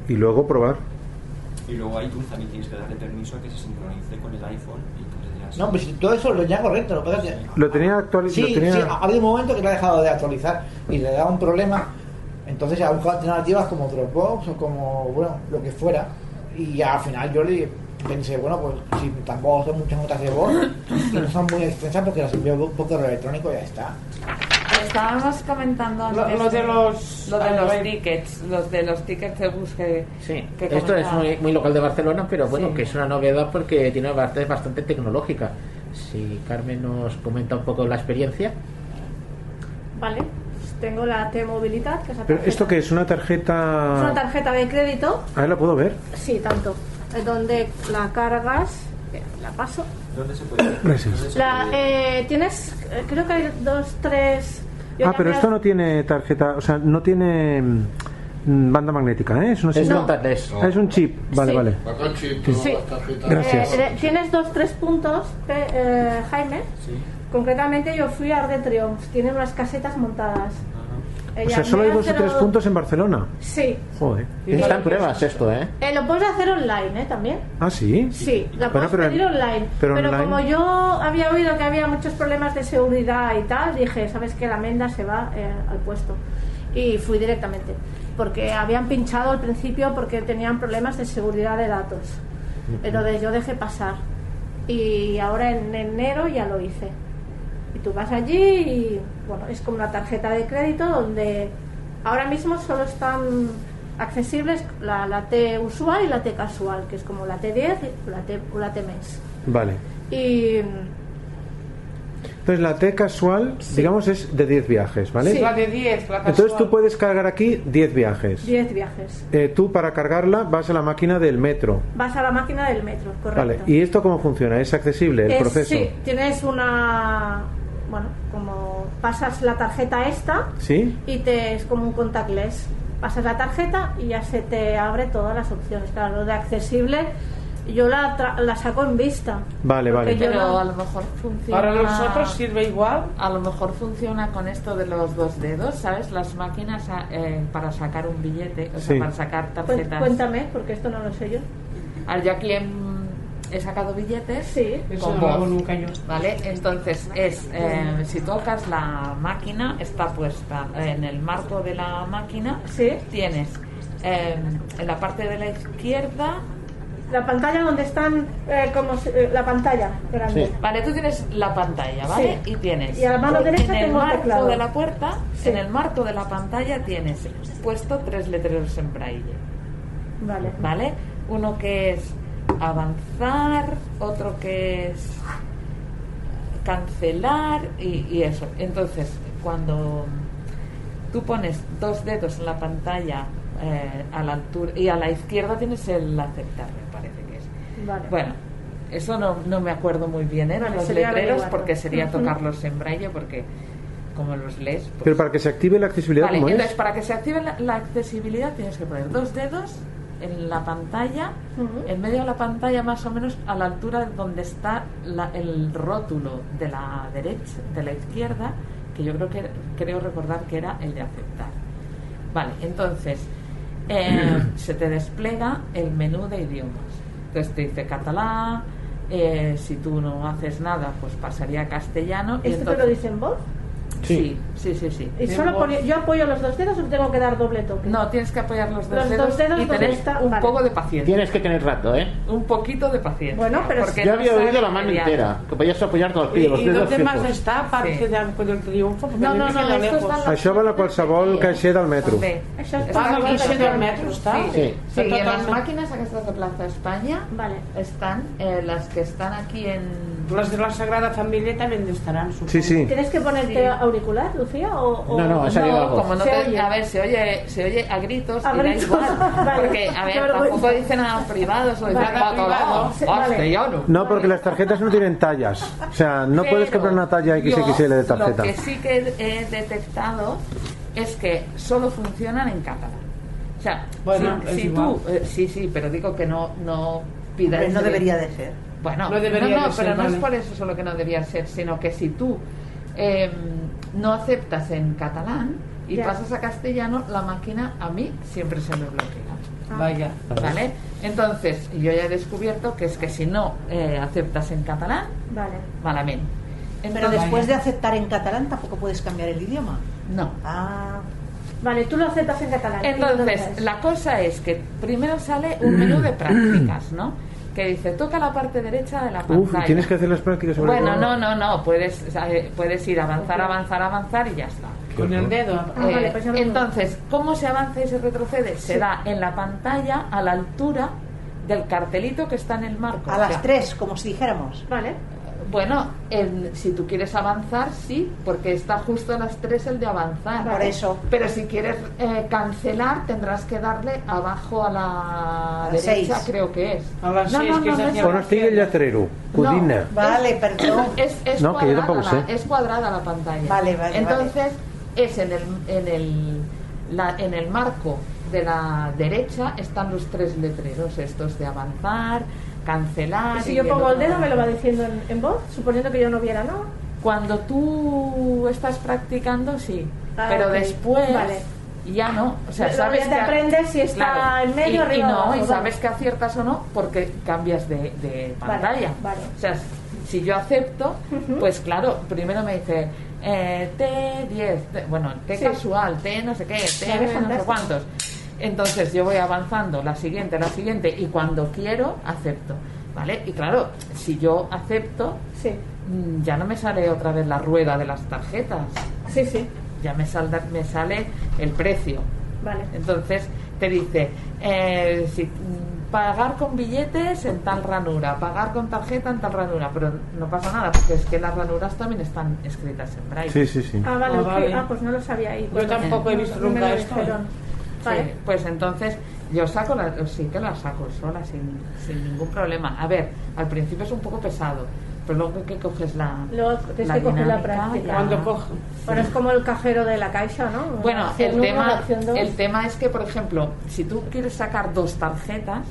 Y luego probar. Y luego iTunes también tienes que darle permiso a que se sincronice con el iPhone. Y ya. No, pues si todo eso lo tenía correcto, lo que que- Lo tenía actualizado. Sí, sí, ha habido un momento que lo ha dejado de actualizar y le da un problema. Entonces ha buscado alternativas como Dropbox o como, bueno, lo que fuera. Y al final yo le pensé, bueno, pues si tampoco son muchas notas de voz y no son muy extensas porque las envío por correo electrónico y ya está. Estábamos comentando antes lo de los- lo de a los ver. tickets, los de los tickets de bus que, Sí, que esto es muy, muy local de Barcelona, pero bueno, Sí. que es una novedad porque tiene una parte bastante tecnológica. Si Carmen nos comenta un poco la experiencia. Vale. Pues tengo la T-Movilidad, que es la Pero esto que es una tarjeta. Es una tarjeta de crédito. A ver, la puedo ver. Sí, tanto. Donde la cargas. Mira, La paso. ¿Dónde se puede? Gracias. ¿Dónde se La, eh, tienes, eh, creo que hay dos, tres. yo Ah, pero esto no tiene tarjeta, o sea, no tiene mm, banda magnética, ¿eh? Eso no Es no. Ah, es un chip, vale, Sí. vale. Chip, Sí. Gracias. Eh, eh, tienes dos, tres puntos, eh, Jaime. Concretamente yo fui a de Triumph, tienen unas casetas montadas. O Ella sea, solo hay dos o tres lo- puntos en Barcelona. Sí. Joder. Está en pruebas esto, ¿eh? Eh, lo puedes hacer online, ¿eh? También. Ah, sí. Sí, la Bueno, puedes pero- pedir online. pero Pero, online- como yo había oído que había muchos problemas de seguridad y tal, dije, ¿sabes qué? La menda se va eh, al puesto. Y fui directamente. Porque habían pinchado al principio porque tenían problemas de seguridad de datos. Entonces yo dejé pasar. Y ahora en enero ya lo hice. Tú vas allí y, bueno, es como una tarjeta de crédito donde ahora mismo solo están accesibles la, la T usual y la T casual, que es como la T10 y la T, o la T mes. Vale. Y Entonces la T casual, digamos, es de 10 viajes, ¿vale? Sí, la de 10, la Entonces tú puedes cargar aquí 10 viajes. 10 viajes. Eh, tú para cargarla vas a la máquina del metro. Vas a la máquina del metro, correcto. Vale. ¿Y esto cómo funciona? ¿Es accesible el Es- proceso? Sí, tienes una. Bueno, como pasas la tarjeta esta ¿Sí? y te es como un contactless. Pasas la tarjeta y ya se te abre todas las opciones. Claro, lo de accesible, yo la, tra- la saco en vista. Vale, vale. Pero no- a lo mejor funciona. Para nosotros sirve igual. A lo mejor funciona con esto de los dos dedos, ¿sabes? Las máquinas ah, eh, para sacar un billete, o sea, para sacar tarjetas. Cuéntame, porque esto no lo sé yo. Yo aquí en- he sacado billetes Sí. Eso con no hago voz, nunca yo. ¿Vale? Entonces, es eh, si tocas la máquina, está puesta en el marco de la máquina. Sí. Tienes eh, en la parte de la izquierda. La pantalla donde están, eh, como si- eh, la pantalla grande. Sí. Vale, tú tienes la pantalla, ¿vale? Sí. Y tienes. Y a la mano derecha en el tengo el marco teclado. de la puerta, Sí. en el marco de la pantalla tienes puesto tres letreros en braille. Vale. ¿vale? Uno que es avanzar, otro que es cancelar y, y eso. Entonces, cuando tú pones dos dedos en la pantalla eh, a la altura y a la izquierda tienes el aceptar, me parece que es. Vale. Bueno, eso no, no me acuerdo muy bien, ¿eh? Vale, los letreros, porque sería tocarlos en braille, porque como los lees. pues- Pero para que se active la accesibilidad, Vale, ¿cómo entonces es? para que se active la, la accesibilidad tienes que poner dos dedos en la pantalla, en medio de la pantalla más o menos a la altura donde está la- el rótulo de la derecha, de la izquierda, que yo creo que creo recordar que era el de aceptar. Vale, entonces eh, se te despliega el menú de idiomas. Entonces te dice catalán, eh, si tú no haces nada, pues pasaría a castellano. y ¿Esto te entonces- lo dice en voz? Sí, sí, sí, sí. ¿Y solo poni- yo apoyo los dos dedos o tengo que dar doble toque? No, tienes que apoyar los dos Los dedos, dos dedos y donde tener está- un vale. poco de paciencia. Tienes que tener rato, ¿eh? Un poquito de paciencia. Bueno, pero porque Yo no había oído la mano entera, que podías apoyar todos los ¿Y, pies, los y dedos dónde más fijos. está, aparte Sí. de, del triunfo? No, no, no, queda esto lejos. está la Això va a qualsevol caixer del metro. També. Això és Ah, la sí del metro està. Sí, Sí. sí, y en las Totalmente. máquinas aquestes de Plaza España Vale. están eh, las que están aquí en... Las de la Sagrada Familia también estarán, supongo. Sí, sí. ¿Tienes que ponerte Sí. auricular, Lucía? O, o- No, no, ha salido No, algo. como no Se te, oye. a ver, se oye, se oye a gritos A y da gritos. igual. Vale. Porque, a ver, tampoco dicen nada privado, solo dicen Vale. catalán, Sí, vale. castellano. No, porque las tarjetas no tienen tallas. O sea, no puedes comprar una talla XXL de tarjeta. Lo que sí que he detectado es que solo funcionan en catalán. O sea, Bueno, si, si tú, eh, sí, sí, pero digo que no, no pidas. Hombre, no debería de ser. Bueno, No debería no, ser, pero no es por eso solo que no debería ser, sino que si tú eh, no aceptas en catalán y Ya. pasas a castellano, la máquina a mí siempre se me bloquea. Vaya. ¿Vale? Entonces, yo ya he descubierto que es que si no eh, aceptas en catalán, Vale. malamente. Pero después de aceptar en catalán tampoco puedes cambiar el idioma. No. Ah, Vale, tú lo aceptas en catalán. Entonces, la cosa es que primero sale un menú de prácticas, ¿no? Que dice, toca la parte derecha de la pantalla. Uf, tienes que hacer las prácticas sobre Bueno, no, no, no, puedes, eh, puedes ir avanzar, avanzar, avanzar y ya está. Con el dedo. Ah, vale, Eh, pues entonces, ¿cómo se avanza y se retrocede? Se da en la pantalla a la altura del cartelito que está en el marco. a O las tres, como si dijéramos. Vale. Bueno, en- si tú quieres avanzar, sí, porque está justo a las 3 el de avanzar. Por eso. Pero si quieres eh, cancelar, tendrás que darle abajo a la A derecha, seis. creo que es. A las seis, que es es hacia On estigui el lletrero, Codina. Vale, perdón. Es, es No, que yo la, es cuadrada la pantalla. Vale, vale, Entonces, es en el, en el la, en el marco de la derecha están los tres letreros estos de avanzar, cancelar. Y si yo pongo el dedo, me lo va diciendo en, en voz, suponiendo que yo no viera, ¿no? Cuando tú estás practicando, sí. Ah, pero después Vale. ya no. O sea, sabes ya te que- aprendes si está en medio, y, arriba y no, abajo, y vale. sabes que aciertas o no porque cambias de, pantalla. vale. O sea, si yo acepto, pues claro, primero me dice eh, T10, T- bueno, T Sí. casual, T no sé qué, T no sé cuántos. Entonces yo voy avanzando, la siguiente, la siguiente, y cuando quiero, acepto. ¿Vale? Y claro, si yo acepto, Sí, mm, ya no me sale otra vez la rueda de las tarjetas. sí, sí. Ya me, salda, me sale el precio. Vale. Entonces te dice, eh, si, mm, pagar con billetes en tal ranura, pagar con tarjeta en tal ranura, pero no pasa nada, porque es que las ranuras también están escritas en braille. Sí, sí, sí. Ah, vale, Ah, ok. vale. Ah, pues no lo sabía ahí. Yo tampoco he visto nunca esto. Sí, pues entonces yo saco la, sí que la saco sola sin, sin ningún problema. A ver, al principio es un poco pesado, pero luego que coges la, Luego tienes que coger la práctica. Cuando cojo. Bueno, es como el cajero de la caixa, ¿no? Bueno, el tema, el tema es que, por ejemplo, si tú quieres sacar dos tarjetas,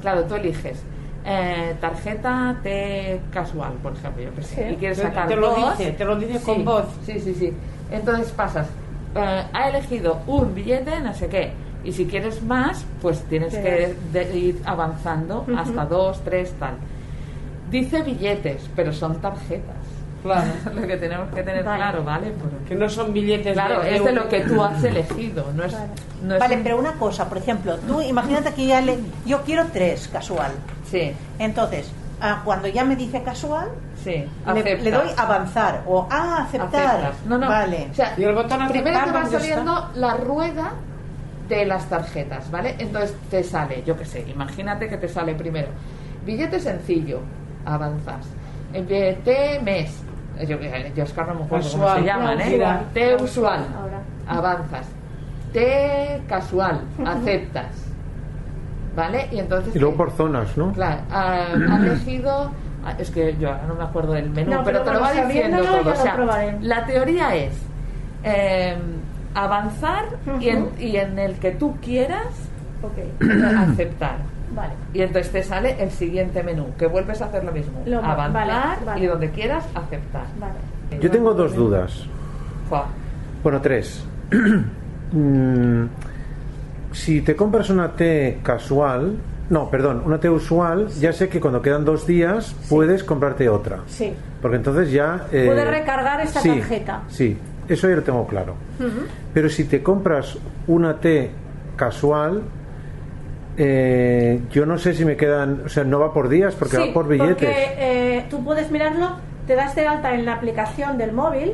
claro, tú eliges eh, tarjeta T casual, por ejemplo, yo que sé, Sí. y quieres Te- sacar te lo dos, dice, te lo dice sí, con voz. Sí, sí, sí. Entonces pasas, eh, ha elegido un billete, no sé qué, y si quieres más, pues tienes que de- ir avanzando hasta dos, tres, tal. Dice billetes, pero son tarjetas. Claro. lo que tenemos que tener Vale. claro, ¿vale? Que no son billetes Claro, de es de lo que tú has elegido, no es, no es Vale, un- pero una cosa, por ejemplo, tú imagínate que ya le, yo quiero tres casual. Sí, Entonces, ah, cuando ya me dice casual, sí, le, aceptas. le doy avanzar o ah, aceptar. Aceptas. No, no. Vale. O sea, Y el botón primero te va ¿dónde saliendo la rueda de las tarjetas, ¿vale? Entonces te sale, yo qué sé, imagínate que te sale primero billete sencillo, avanzas. Eh, Billete mes, yo, yo es que no me acuerdo cómo Casual. se llaman, ¿eh? usual. T usual, Ahora. avanzas. T casual, aceptas. ¿Vale? Y entonces Y luego por zonas, ¿no? Claro, ha, ha elegido. Ah, Es que yo ahora no me acuerdo del menú, No, pero pero te lo va diciendo todo. O sea, la teoría es eh, avanzar y, en, y en el que tú quieras aceptar. vale. Y entonces te sale el siguiente menú, que vuelves a hacer lo mismo. Lo- avanzar vale, vale. y donde quieras aceptar. Vale. Yo tengo dos dudas. Fua. Bueno, tres. Mm, si te compras una T casual, no, perdón, una T usual, ya sé que cuando quedan dos días puedes comprarte otra. Sí. Porque entonces ya... eh, Puedes recargar esta sí, tarjeta. Sí, eso ya lo tengo claro. Pero si te compras una T casual, eh, yo no sé si me quedan... O sea, no va por días porque Sí, va por billetes. Porque eh, tú puedes mirarlo, te das de alta en la aplicación del móvil,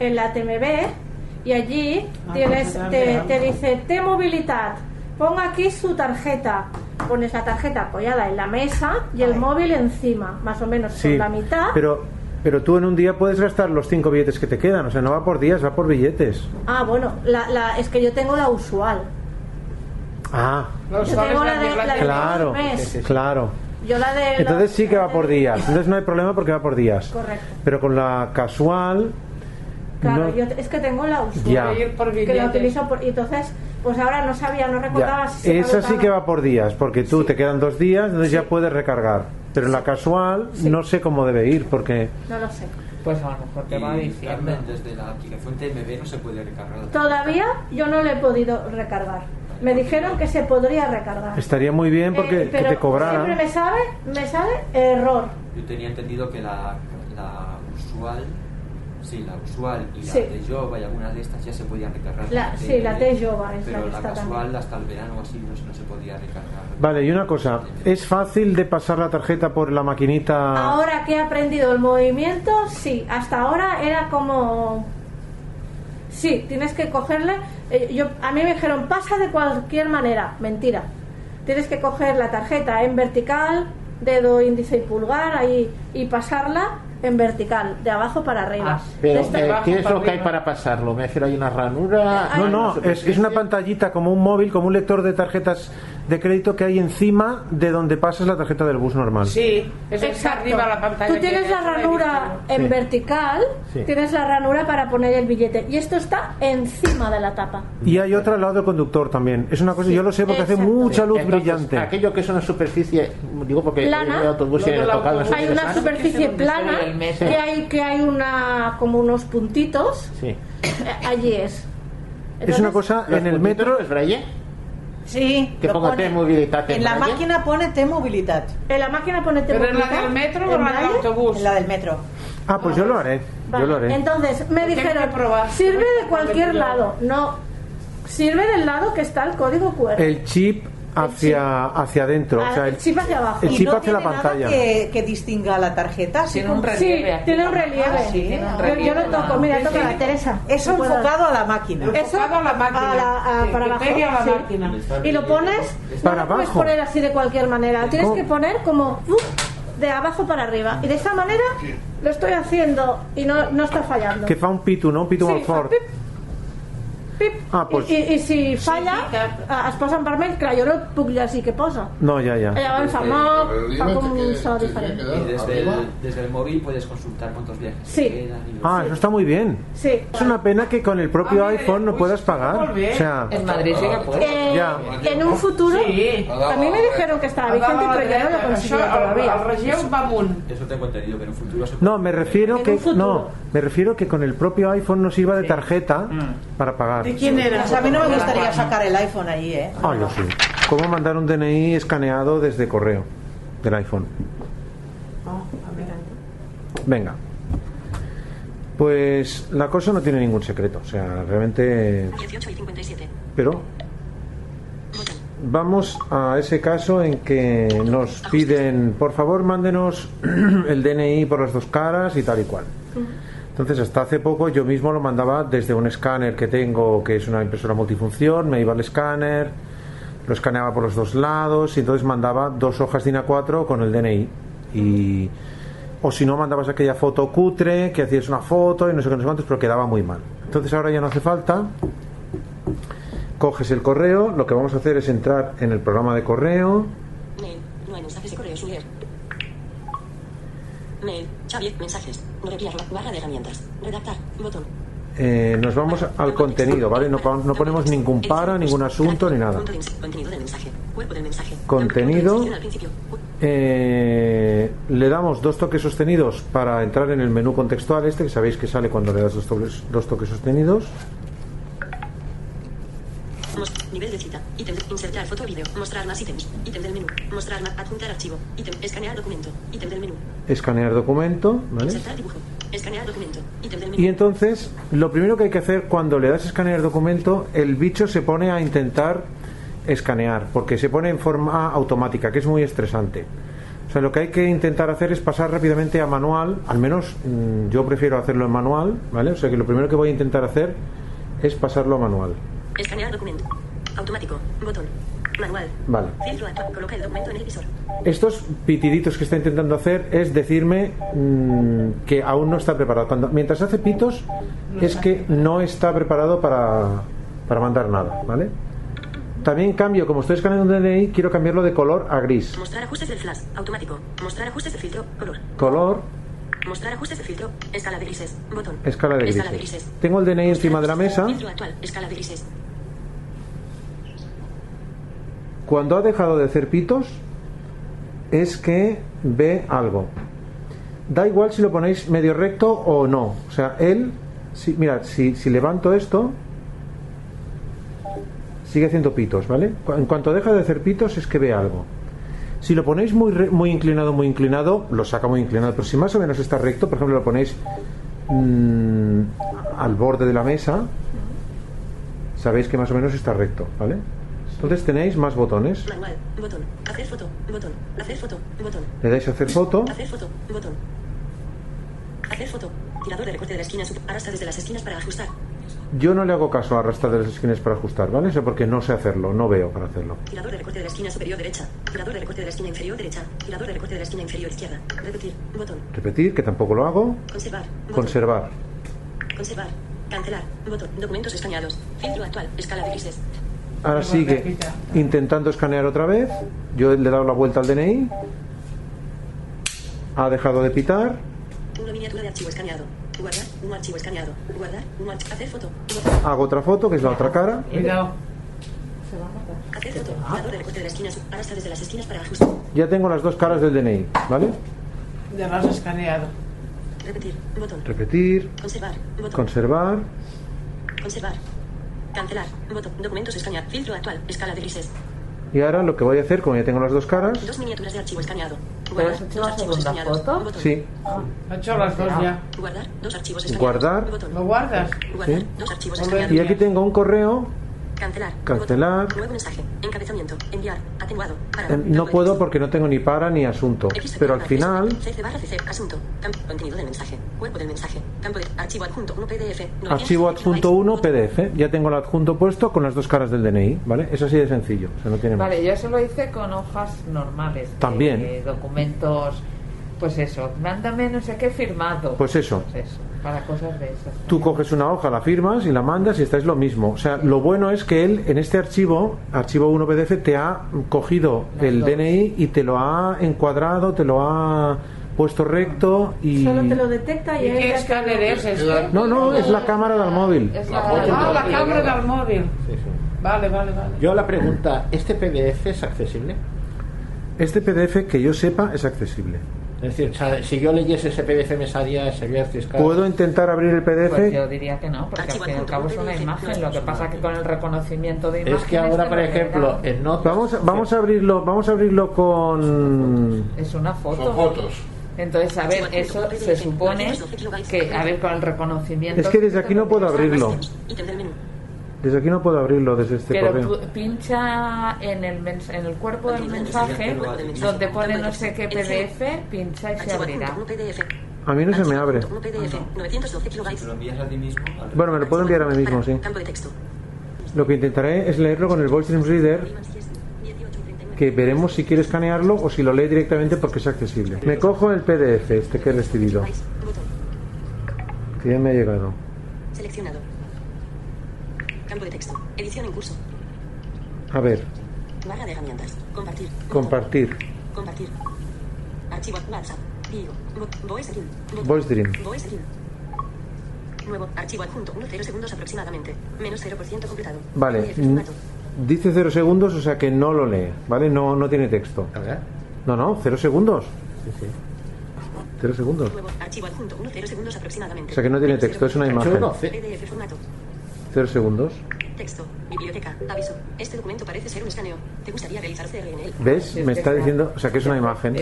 en la TMB, y allí Ah, tienes, pues te, te dice T-Movilidad. Ponga aquí su tarjeta. Pones la tarjeta apoyada en la mesa y el Ay. móvil encima, más o menos Sí, por la mitad. pero, pero tú en un día puedes gastar los cinco billetes que te quedan. O sea, no va por días, va por billetes. Ah, bueno, la, la, es que yo tengo la usual. Ah, Yo tengo la de- de- la de- claro, mes. claro. Yo la de. Entonces la- sí que va por días. Entonces no hay problema porque va por días. Correcto. Pero con la casual. Claro, no- yo te- es que tengo la usual. Ya. Que la utilizo por. Y entonces, pues ahora no sabía, no ya. recordaba si se Esa sí que va por días, porque tú te quedan dos días, entonces ya puedes recargar. Pero en la casual Sí. no sé cómo debe ir, porque No lo sé. Pues a lo mejor te va diciendo. Carmen, desde la aplicación TMB no se puede recargar. Todavía yo no le he podido recargar. Me dijeron que se podría recargar. estaría muy bien porque Eh, que pero te cobraran. Siempre me sabe, me sale error. Yo tenía entendido que la, la usual, sí, la usual y la Sí. de Jova y algunas de estas ya se podían recargar. La- sí, la de Jova es la Pero que la está casual también. hasta el verano o así no, no se podía recargar. Vale, y una cosa, ¿es fácil de pasar la tarjeta por la maquinita? Ahora que he aprendido el movimiento, sí. Hasta ahora era como. Sí, tienes que cogerle. eh, yo, a mí me dijeron, pasa de cualquier manera. Mentira. Tienes que coger la tarjeta en vertical, dedo índice y pulgar, ahí, y pasarla. En vertical, de abajo para arriba. Pero, De esta- eh, ¿qué es para lo que hay para pasarlo? Me refiero, hay una ranura. Hay No, no, es, es una pantallita como un móvil, como un lector de tarjetas de crédito que hay encima de donde pasas la tarjeta del bus normal. Sí, es está Exacto. arriba la pantalla. Tú tienes la ranura en Sí. vertical, Sí. tienes la ranura para poner el billete y esto está encima de la tapa. Y hay otra al lado del conductor también. Es una cosa, yo lo sé porque hace Exacto. mucha luz Entonces, brillante. Aquello que es una superficie, digo porque Plana. el autobús tocado autobús. Hay una superficie plana el que hay que hay una como unos puntitos. Sí. eh, Allí es. Es Entonces, una cosa, en el metro es braille. Sí, Que ponga pone. T-mobilitat en En la máquina pone T-mobilitat. En la máquina pone ¿Pero en la del metro o en la del autobús? En la del metro. Ah, pues yo lo haré. Vale, Yo lo haré. Entonces me dijeron, sirve de cualquier lado. No, sirve del lado que está el código QR. El chip hacia, hacia adentro. Ah, o sea, el chip hacia abajo. el Y chip no hacia la tiene nada pantalla. que, que distinga la tarjeta. Tiene un relieve Sí, tiene un relieve. Ah, sí, tiene un Yo- relieve. Yo, lo toco, mira, Sí, toca sí. la Teresa. Eso enfocado a la máquina. Eso Enfocado a la máquina. a la- a- Que- para abajo. a la sí. máquina. Y lo pones, Para no lo puedes abajo. poner así de cualquier manera. Tienes ¿Cómo? que poner como uf, de abajo para arriba. Y de esa manera lo estoy haciendo y no, no está fallando. Que fa un pitu, no? Un pitu Sí, fa fort. pip, pip. Ah, pues- I, i, I si falla, eh, es posa en vermell, clar, jo no et puc llegir què posa. No, ya, ya. Llavors fa, no, fa com un so diferent. Y desde el, desde el móvil puedes consultar cuántos viajes Sí. quedan Ah, eso está muy bien. Sí. Es una pena que con el propio Ah, iPhone no uy, puedas pagar. muy bien. O sea, En Madrid sí que puedes. Eh, Ya. en un futuro, Sí. a mí me dijeron que estaba vigente, pero yo no lo el, todavía. el Regeu va amunt. Eso tengo entendido, que en un futuro se no, me refiero que no, me refiero que con el propio iPhone no sirva de tarjeta para pagar. ¿De quién era? Pues a mí no me gustaría sacar el iPhone allí, ¿eh? Ah, yo sí. ¿Cómo mandar un DNI escaneado desde correo del iPhone? Venga. Pues la cosa no tiene ningún secreto, o sea, realmente 18 y 57. pero vamos a ese caso en que nos piden, por favor, mándenos el DNI por las dos caras y tal y cual. Entonces, hasta hace poco yo mismo lo mandaba desde un escáner que tengo, que es una impresora multifunción, me iba al escáner, lo escaneaba por los dos lados y entonces mandaba dos hojas de INA 4 con el DNI. Y, o si no, mandabas aquella foto cutre, que hacías una foto y no sé qué, no sé cuántos, pero quedaba muy mal. Entonces ahora ya no hace falta. Coges el correo, lo que vamos a hacer es entrar en el programa de correo. Mail. No hay mensajes de correo sin leer. Mail. Xavier. Mensajes. No reenviar barra de herramientas. Redactar. Botón. eh, nos vamos al contenido, ¿vale? No, ponemos ningún para, ningún asunto ni nada. Contenido. Eh, le damos dos toques sostenidos para entrar en el menú contextual este, que sabéis que sale cuando le das dos toques, dos toques sostenidos. Ítem. Insertar foto o vídeo. Mostrar más ítems. Ítem del menú. Mostrar más. Adjuntar archivo. Ítem. Escanear documento. Ítem del menú. Escanear documento, ¿vale? Insertar dibujo. Escanear documento. Ítem del menú. Y entonces, lo primero que hay que hacer cuando le das escanear documento, el bicho se pone a intentar escanear, porque se pone en forma automática, que es muy estresante. O sea, lo que hay que intentar hacer es pasar rápidamente a manual, al menos mm, yo prefiero hacerlo en manual, ¿vale? O sea que lo primero que voy a intentar hacer es pasarlo a manual. Escanear documento. Automático. Botón. Manual. Vale. Filtro actual. Coloca el documento en el visor. Estos pitiditos que está intentando hacer es decirme mm, que aún no está preparado. Cuando, mientras hace pitos, es que no está preparado para, para mandar nada, ¿vale? También cambio, como estoy escaneando un DNI, quiero cambiarlo de color a gris. Mostrar ajustes del flash. Automático. Mostrar ajustes de filtro. Color. Color, Mostrar ajustes de filtro. Escala de grises. Botón. escala de Escala de grises. grises. Tengo el DNI encima de la mesa. Filtro actual. Escala de grises. Cuando ha dejado de hacer pitos, es que ve algo. Da igual si lo ponéis medio recto o no. O sea, él, si, mirad, si, levanto esto, sigue haciendo pitos, ¿vale? En cuanto deja de hacer pitos es que ve algo. Si lo ponéis muy inclinado, muy inclinado, lo saca muy inclinado. Pero si más o menos está recto, por ejemplo, lo ponéis mm, al borde de la mesa, sabéis que más o menos está recto, ¿vale? Entonces tenéis más botones. Manual. Botón. Hacer foto. Botón. Hacer foto. Botón. Le dais a hacer foto. Hacer foto. Botón. Hacer foto. Tirador de recorte de la esquina. sub- Arrastra desde las esquinas para ajustar. Yo no le hago caso a arrastrar de las esquinas para ajustar, ¿vale? Eso porque no sé hacerlo, no veo para hacerlo. Tirador de recorte de la esquina superior derecha. Tirador de recorte de la esquina inferior derecha. Tirador de recorte de la esquina inferior izquierda. Repetir. Botón. Repetir, que tampoco lo hago. Conservar. Botón. Conservar. Conservar. Cancelar. Botón. Documentos escaneados. Filtro actual. Escala de grises. Ahora sigue intentando escanear otra vez. Yo le he dado la vuelta al DNI. Ha dejado de pitar. Una miniatura de archivo escaneado. Guardar. Un archivo escaneado. Guardar. Un archivo. Hacer foto. Hago otra foto, que es la otra cara. Cuidado. Hacer foto. Tirador de recorte de la esquina. sub- Arrastra desde las esquinas para ajustar. Ya tengo las dos caras del DNI, ¿vale? Ya lo has escaneado. Repetir. Botón. Repetir. Conservar. Botón. Conservar. Conservar. Cancelar. Botón. Documentos escanear. Filtro actual. Escala de grises. Y ahora lo que voy a hacer, como ya tengo las dos caras. Dos miniaturas de archivo escaneado. ¿Pero Guardar. has hecho Dos la archivos segunda escaneados. foto? Botón. Sí. Ha hecho las dos ya. Guardar. Dos archivos escaneados. Guardar. Botón. ¿Lo guardas? Guardar. Sí. Dos archivos Hombre. escaneados. Y aquí tengo un correo. Cancelar. Cancelar. Nuevo mensaje. Encabezamiento. Enviar. Atenuado. Para. Eh, No puedo porque no tengo ni para ni asunto. Pero al final. Asunto. Contenido del mensaje. Cuerpo del mensaje. Campo de. Archivo adjunto. 1 PDF. 900 archivo adjunto 1 PDF. Ya tengo el adjunto puesto con las dos caras del DNI, ¿vale? Es así de sencillo. O sea, no tiene más. Vale, yo eso lo hice con hojas normales. También. de documentos, pues eso, mándame no sé qué firmado. Pues eso. Pues eso, para cosas de esas. Tú coges una hoja, la firmas y la mandas y estáis lo mismo. O sea, lo bueno es que él en este archivo, archivo 1 PDF, te ha cogido el dos. DNI y te lo ha encuadrado, te lo ha puesto recto y... Solo te lo detecta y ¿Y qué escáner es este? No, no, es la cámara del móvil. Es La. Ah, la cámara del móvil. Sí, sí. Vale, vale, vale. Yo la pregunta, ¿este PDF es accesible? Este PDF, que yo sepa, es accesible. Es decir, o sea, si yo leyese ese PDF me salía sería fiscal. ¿Puedo intentar abrir el Pues yo PDF? diría que no, porque al fin y al cabo es una PDF, imagen. Lo que pasa que con el reconocimiento de Es imágenes. que ahora, por lo ejemplo, en notas... Vamos, a- vamos a abrirlo, vamos a abrirlo con... Es una foto. Son fotos. Entonces, a ver, eso se supone que, a ver, con el reconocimiento. Es que desde aquí no puedo abrirlo. Desde aquí no puedo abrirlo desde este Pero correo. tú pincha en el, mens- en el cuerpo del mensaje donde pone no sé qué PDF, pincha y se abrirá. adjunto. 1 PDF. A mí no se me abre. 1 PDF. 912 Si kilobytes. te lo envías a ti mismo, al Bueno, me lo puedo enviar a mí mismo, sí. Campo de texto. Lo que intentaré es leerlo con el Voice Reader, 1839. que veremos si quiere escanearlo o si lo lee directamente porque es accesible. Me cojo el PDF, este que he recibido, que ya me ha llegado. Seleccionado. Campo de texto. Edición en curso. A ver, Barra de herramientas. Compartir. compartir. Compartir. Archivo WhatsApp. Voice Dream. Voice Dream. Voice Dream. Nuevo. Archivo adjunto. 1 0 segundos aproximadamente. Menos 0% completado. Vale. Mm. Dice cero segundos, o sea que no lo lee, ¿vale? No, no tiene texto. A ver. No, no, cero segundos. Sí, segundos. Nuevo. Archivo adjunto. 1 0 segundos aproximadamente. O sea que no tiene texto, es una 0%. imagen. PDF formato. Cero segundos. Texto. Biblioteca. Aviso. Este documento parece ser un escaneo. ¿Te gustaría realizar CRNL? ¿Ves? Me está diciendo, o sea que es una imagen.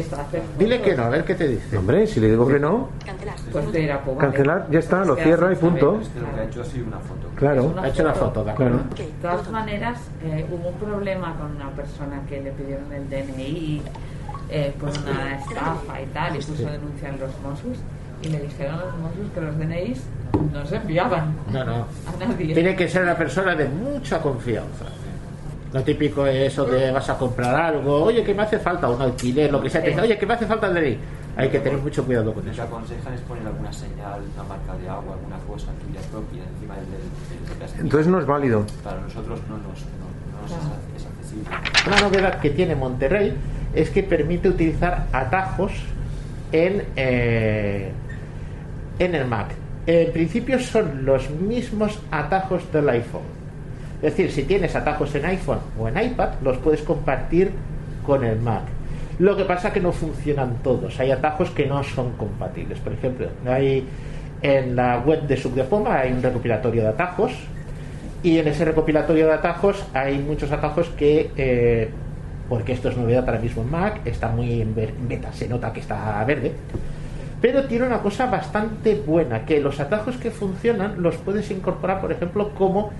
Dile que no, a ver qué te dice. Hombre, si le digo que no, Cancelar. Pues cancelar, ya está, lo cierra y punto. Es que lo que ha hecho ha sido una foto. Claro. Ha hecho la foto, de. Claro. De todas maneras, eh, hubo un problema con una persona que le pidieron el DNI eh, por una estafa y tal, y puso denuncia en los Mossos, y le dijeron a los Mossos que los DNIs no se enviaban No, no. a nadie. Tiene que ser una persona de mucha confianza. Lo típico es eso de vas a comprar algo, oye, que me hace falta un alquiler, lo que sea, te oye, que me hace falta el DNI. Hay que tener mucho cuidado con Lo que eso. aconsejan es poner alguna señal, una marca de agua, alguna cosa tuya propia encima del, del, del. Entonces no es válido. Para nosotros no nos, no, no es accesible. Una novedad que tiene Monterrey es que permite utilizar atajos en, eh, en el Mac. En principio son los mismos atajos del iPhone. Es decir, si tienes atajos en iPhone o en iPad, los puedes compartir con el Mac. Lo que pasa es que no funcionan todos. Hay atajos que no son compatibles. Por ejemplo, hay en la web de Subdepoma hay un recopilatorio de atajos y en ese recopilatorio de atajos hay muchos atajos que, eh, porque esto es novedad ahora mismo en Mac, está muy en beta, se nota que está verde, pero tiene una cosa bastante buena, que los atajos que funcionan los puedes incorporar, por ejemplo, como,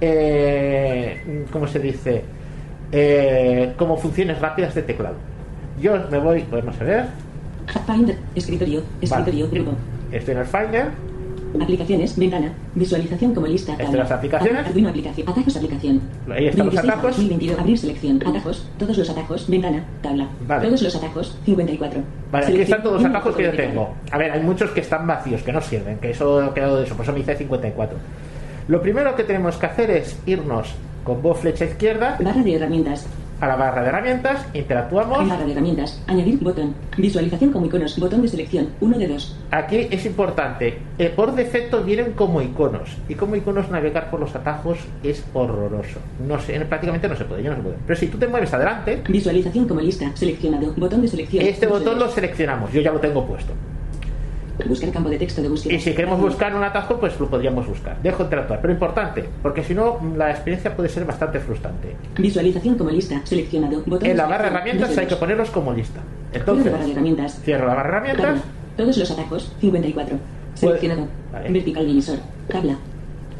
eh, ¿cómo se dice? Eh, como funciones rápidas de teclado. Yo me voy, podemos ver, Finder. Escritorio. Escritorio. Grupo. Estoy en el Finder. Aplicaciones, ventana, visualización como lista. Tabla. las aplicaciones. Arduino aplicación, atajos aplicación. Ahí están los 26, atajos. 2022, abrir selección, atajos, todos los atajos, ventana, tabla. Vale. Todos los atajos, 54. Vale, aquí están todos los atajos que yo 54. tengo. A ver, hay muchos que están vacíos, que no sirven, que eso ha quedado de eso, por eso me hice 54. Lo primero que tenemos que hacer es irnos con voz flecha izquierda Barra de herramientas. A la barra de herramientas, interactuamos. Barra de herramientas. Añadir botón. Visualización como iconos. Botón de selección. Uno de dos. Aquí es importante, eh, por defecto vienen como iconos y como iconos navegar por los atajos es horroroso. No sé, prácticamente no se puede, yo no se puede. Pero si tú te mueves adelante, Visualización como lista. Seleccionado. Botón de selección. este botón lo seleccionamos, yo ya lo tengo puesto. Buscar campo de texto de búsqueda. Y si queremos buscar un atajo, pues lo podríamos buscar. Dejo interactuar, pero importante, porque si no, la experiencia puede ser bastante frustrante. Visualización como lista. Seleccionado. Botón En la de barra de herramientas de hay que ponerlos como lista. De Entonces, barra de herramientas. cierro la barra de herramientas. Tabla. Todos los atajos. 54. Seleccionado. Vale. Vertical divisor. Tabla.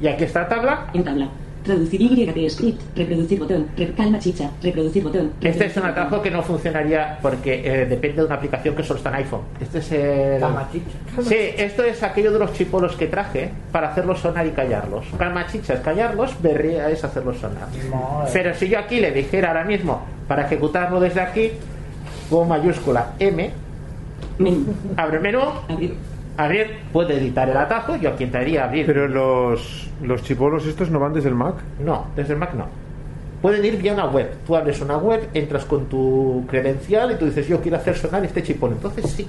Y aquí está la tabla. En tabla. Traducir YT script. Reproducir botón. Re- calma chicha. Reproducir botón. Este es un atajo que no funcionaría porque eh, depende de una aplicación que solo está en iPhone. Este es el. Calma chicha. Sí, esto es aquello de los chipolos que traje para hacerlos sonar y callarlos. Calma chicha es callarlos, berrea es hacerlos sonar. Madre. Pero si yo aquí le dijera ahora mismo para ejecutarlo desde aquí, con mayúscula M, abre menú, Abrir. puede editar el atajo, yo aquí entraría a abrir. Pero los, los chipolos estos no van desde el Mac. No, desde el Mac no. Pueden ir vía una web. Tú abres una web, entras con tu credencial y tú dices, yo quiero hacer sonar este chipolo. Entonces sí.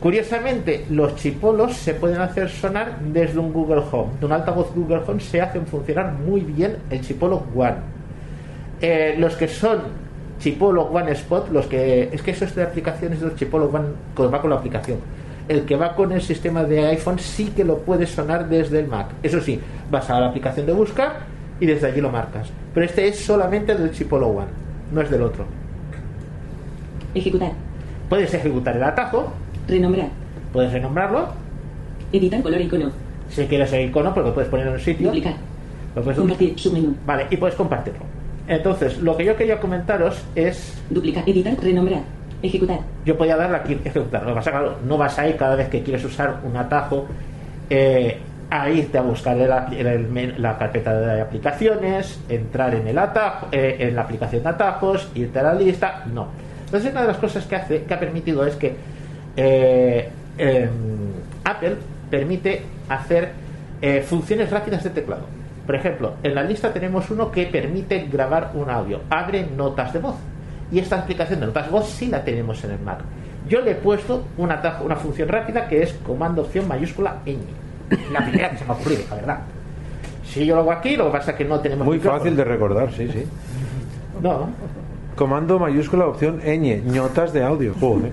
Curiosamente, los chipolos se pueden hacer sonar desde un Google Home. De un altavoz Google Home se hacen funcionar muy bien el chipolo One. Eh, los que son chipolo One Spot, los que es que eso es de aplicaciones de los chipolo One va con la aplicación. El que va con el sistema de iPhone sí que lo puede sonar desde el Mac. Eso sí, vas a la aplicación de buscar y desde allí lo marcas. Pero este es solamente del chipolo One, no es del otro. Ejecutar. Puedes ejecutar el atajo, Renombrar. puedes renombrarlo, Editar color icono. si quieres el icono, porque lo puedes poner en un sitio. Duplicar. Lo puedes Compartir. Submenú. Vale, y puedes compartirlo. Entonces, lo que yo quería comentaros es Duplicar. Editar. Renombrar. Ejecutar. yo podía darle aquí ejecutar. No vas a ir cada vez que quieres usar un atajo eh, a irte a buscar el el men- la carpeta de aplicaciones, entrar en el atajo, eh, en la aplicación de atajos, irte a la lista. No. Entonces, una de las cosas que hace, que ha permitido es que eh, em, Apple permite hacer eh, funciones rápidas de teclado. Por ejemplo, en la lista tenemos uno que permite grabar un audio, abre notas de voz. Y esta aplicación de notas voz sí la tenemos en el Mac. Yo le he puesto un atajo, una función rápida que es comando opción mayúscula ñ. La primera que se me ha ocurrido, la verdad. Si yo lo hago aquí, lo que pasa es que no tenemos Muy micrófono. fácil de recordar, sí, sí. No, Comando mayúscula opción ñ, ñotas de audio. Joder.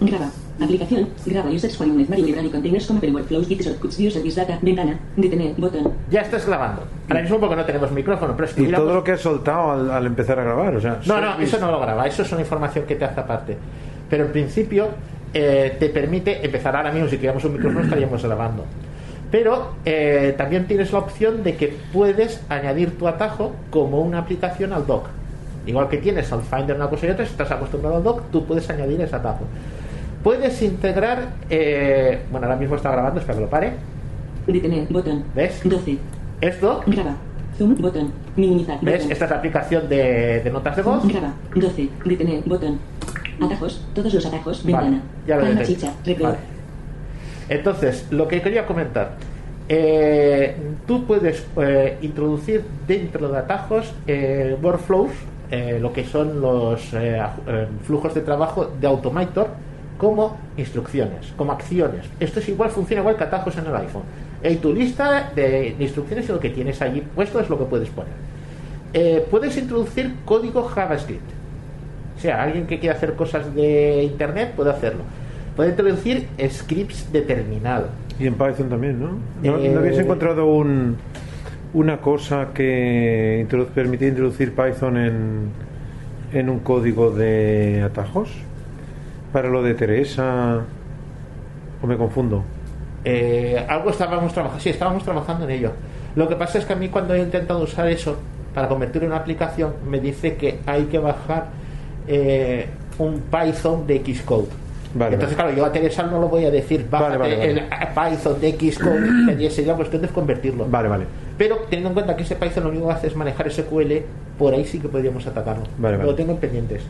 Graba. Aplicación. Graba. Users for Unit. Mario Library Containers como Workflows. Git Shortcuts. View Service Data. Ventana. Detener. Botón. ya estás grabando. Ahora mismo porque no tenemos micrófono, pero si Y tuviéramos- todo lo que has soltado al, al empezar a grabar, o sea. No, no, eso no lo graba, eso es una información que te hace aparte. Pero en principio eh, te permite empezar ahora mismo, si tuviéramos un micrófono estaríamos grabando. Pero eh, también tienes la opción de que puedes añadir tu atajo como una aplicación al dock. Igual que tienes al Finder una cosa y otra, si estás acostumbrado al dock, tú puedes añadir ese atajo. Puedes integrar, eh, bueno, ahora mismo está grabando, espera que lo pare. Detener. Botón. ¿Ves? 12. Esto, Graba. Zoom. Botón. Minimizar. ¿ves? Botón. Esta es la aplicación de, de notas de voz. Graba. 12. Detener. Botón. Atajos. Todos los atajos. Vale, Ventana. ya lo detecto. chicha. Vale. Entonces, lo que quería comentar, eh, tú puedes eh, introducir dentro de atajos eh, workflows, eh, lo que son los eh, eh, flujos de trabajo de Automator, como instrucciones, como acciones. Esto es igual, funciona igual que atajos en el iPhone. En tu lista de, instrucciones y lo que tienes allí puesto es lo que puedes poner. Eh, puedes introducir código JavaScript. O sea, alguien que quiera hacer cosas de internet puede hacerlo. Puede introducir scripts de terminal. Y en Python también, ¿no? ¿No, Eh, ¿no habéis encontrado un, una cosa que introdu- permitía introducir Python en, en un código de atajos? Para lo de Teresa. ¿O me confundo? Eh, algo estábamos trabajando, sí, estábamos trabajando en ello. Lo que pasa es que a mí cuando he intentado usar eso para convertirlo en una aplicación, me dice que hay que bajar eh, un Python de Xcode. Vale, Entonces, claro, yo a Teresa no lo voy a decir, bájate Vale, vale, el Python de X con y sería cuestión de convertirlo. Vale, vale. Pero teniendo en cuenta que ese Python lo único que hace es manejar SQL, por ahí sí que podríamos atacarlo. Vale, vale. Lo tengo en pendientes.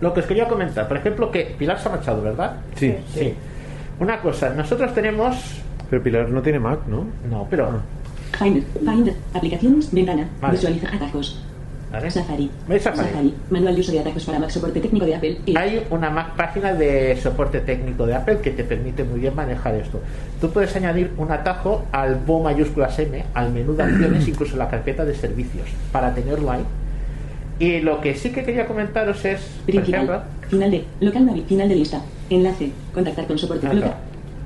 Lo que os quería comentar, por ejemplo, que Pilar se ha marchado, ¿verdad? Sí. Sí. Una cosa, nosotros tenemos. Pero Pilar no tiene Mac, ¿no? No, pero. Finder, Finder, aplicaciones, ventana, Vale. visualiza atajos. Vale. Safari. ¿Veis Safari? Manual de uso de atajos para Mac, soporte técnico de Apple. Y Hay una Mac página de soporte técnico de Apple que te permite muy bien manejar esto. Tú puedes añadir un atajo al Bo mayúsculas M, al menú de acciones, incluso la carpeta de servicios, para tenerlo ahí. Y lo que sí que quería comentaros es, por principal. ejemplo, Final de. Local navi. Final de lista. Enlace. Contactar con soporte. Local.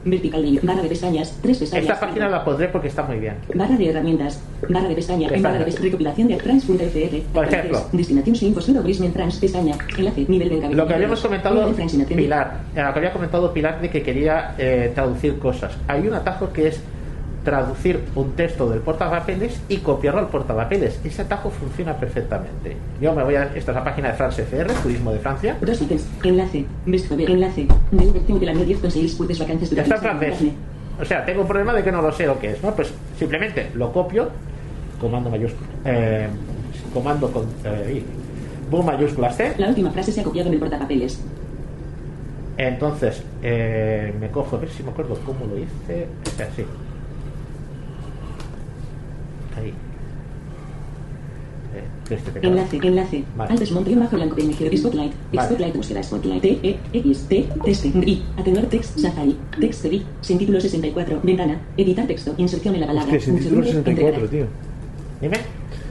Vertical de barra de pestañas. Tres pestañas. esta página la pondré porque está muy bien. Barra de herramientas. Barra de pestaña. En barra de pestaña. Recopilación de trans.fr. Por ejemplo. Destinación sin info. Pseudo Grisman trans. Pestaña. Enlace. Nivel de encabezamiento. Lo que habíamos comentado. Pilar, eh, lo que había comentado Pilar de que quería eh, traducir cosas. Hay un atajo que es traducir un texto del portapapeles y copiarlo al portapapeles. Ese atajo funciona perfectamente. Yo me voy a esta es la página de France FR, Turismo de Francia. Dos ítems. Enlace. Enlace. DV de la 10 con 6 puertes vacantes Ya está en francés. O sea, tengo un problema de que no lo sé lo que es, ¿no? Pues simplemente lo copio, comando mayúscula, eh, comando con eh, boom mayúscula C, La última frase se ha copiado en el portapapeles. entonces eh, me cojo, a ver si me acuerdo cómo lo hice, Espera, sí. Ahí. Eh, este. Enlace, enlace. Vale. Altos monte bajo blanco PNG Spotlight. Vale. Spotlight, búsqueda Spotlight. T, E, X, T, teste, I. Atenuar text, Safari. Text edit, sin título 64. Ventana. Editar texto. Inserción en la palabra. Hostia, sin título Inserción, 64, integrar. tío. Dime.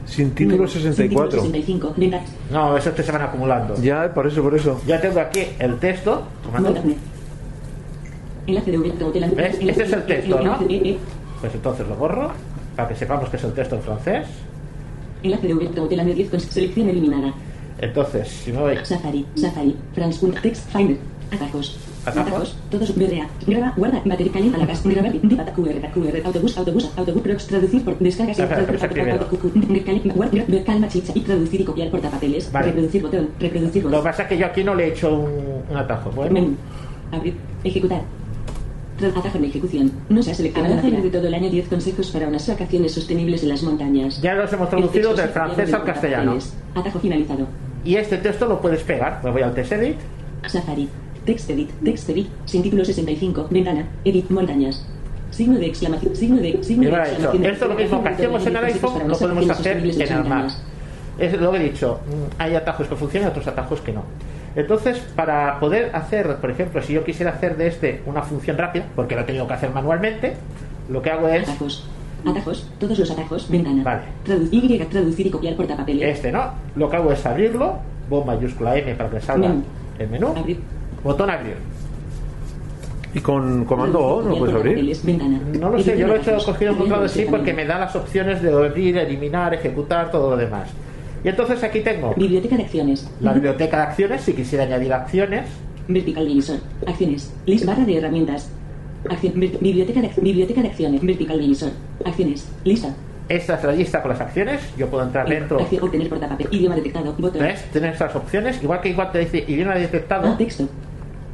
Sin título Nuevo. Sin título 64. 65. Ventana. No, esos te se van acumulando. Ya, por eso, por eso. Ya tengo aquí el texto. ¿Ves? Este es el texto, ¿no? E. Pues entonces lo borro para que sepamos que es el texto en francés. Enlace de hotel de 10 con selección eliminada. Entonces, si me voy Safari. Safari. France.text Finder. Atajos. Atajos. Todos BRA. Graba, guarda, batería caliente a la casa. Grabar, dipata QR, QR, autobús, autobús, autobús, prox, traducir por descargas y calma chicha y traducir y copiar portapapeles. Vale. Reproducir botón, reproducir Lo que pasa es que yo aquí no le he hecho un, atajo. Bueno. Abrir. Ejecutar. Atajo en ejecución. No se ha seleccionado la de todo el año 10 consejos para unas vacaciones sostenibles en las montañas. ya los hemos traducido del francés al castellano. Atajo finalizado. Y este texto lo puedes pegar. Me voy al test edit. Safari. Text edit. Text edit. Sin título 65. Ventana. Edit. Montañas. Signo de exclamación. Signo de. Signo de exclamación. Esto es lo mismo que hacíamos en el iPhone, lo podemos hacer en el Mac. Es lo que he dicho. mm, Hay atajos que funcionan y otros atajos que no. Entonces, para poder hacer, por ejemplo, si yo quisiera hacer de este una función rápida, porque lo he tenido que hacer manualmente, lo que hago es Atajos. Atajos. Todos los atajos. Ventana. Vale. Traducir y traducir y copiar portapapeles. este, ¿no? Lo que hago es abrirlo, voz mayúscula M para que salga Menú. el menú, Abrir. botón abrir. ¿Y con comando O no lo puedes abrir? No lo sé, yo lo he hecho cogido encontrado así Edición porque me da las opciones de abrir, eliminar, ejecutar, todo lo demás. Y entonces aquí tengo Biblioteca de acciones. la biblioteca de acciones, si quisiera añadir acciones, Vertical divisor. Acciones. List barra de herramientas. Acción- biblioteca, de, biblioteca de acciones. Vertical divisor. Acciones. Lista. esta es la lista con las acciones, yo puedo entrar dentro, Acción- obtener portapapel. Idioma detectado. Botón. ¿ves? Tienes estas opciones, igual que igual te dice idioma detectado Ah, texto.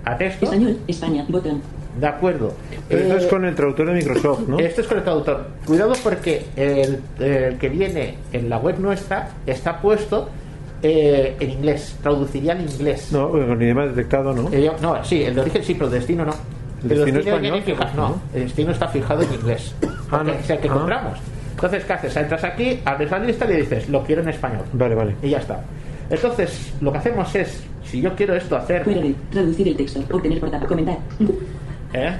a texto, Español. España. Botón. De acuerdo. Pero esto Eh, es con el traductor de Microsoft, ¿no? Esto es con el traductor. Cuidado porque el, el que viene en la web nuestra está puesto eh, en inglés. Traduciría al inglés. No, con idioma detectado, ¿no? Eh, no, sí, el de origen sí, pero el destino no. El destino viene español, fija- ¿no? no, el destino está fijado en inglés. Ah, no. es el que Ah. compramos. Entonces, ¿qué haces? Entras aquí, abres la lista y le dices, lo quiero en español. Vale, vale. Y ya está. Entonces, lo que hacemos es, si yo quiero esto hacer. Traducir el texto. Obtener portapapel. Comentar. ¿Eh?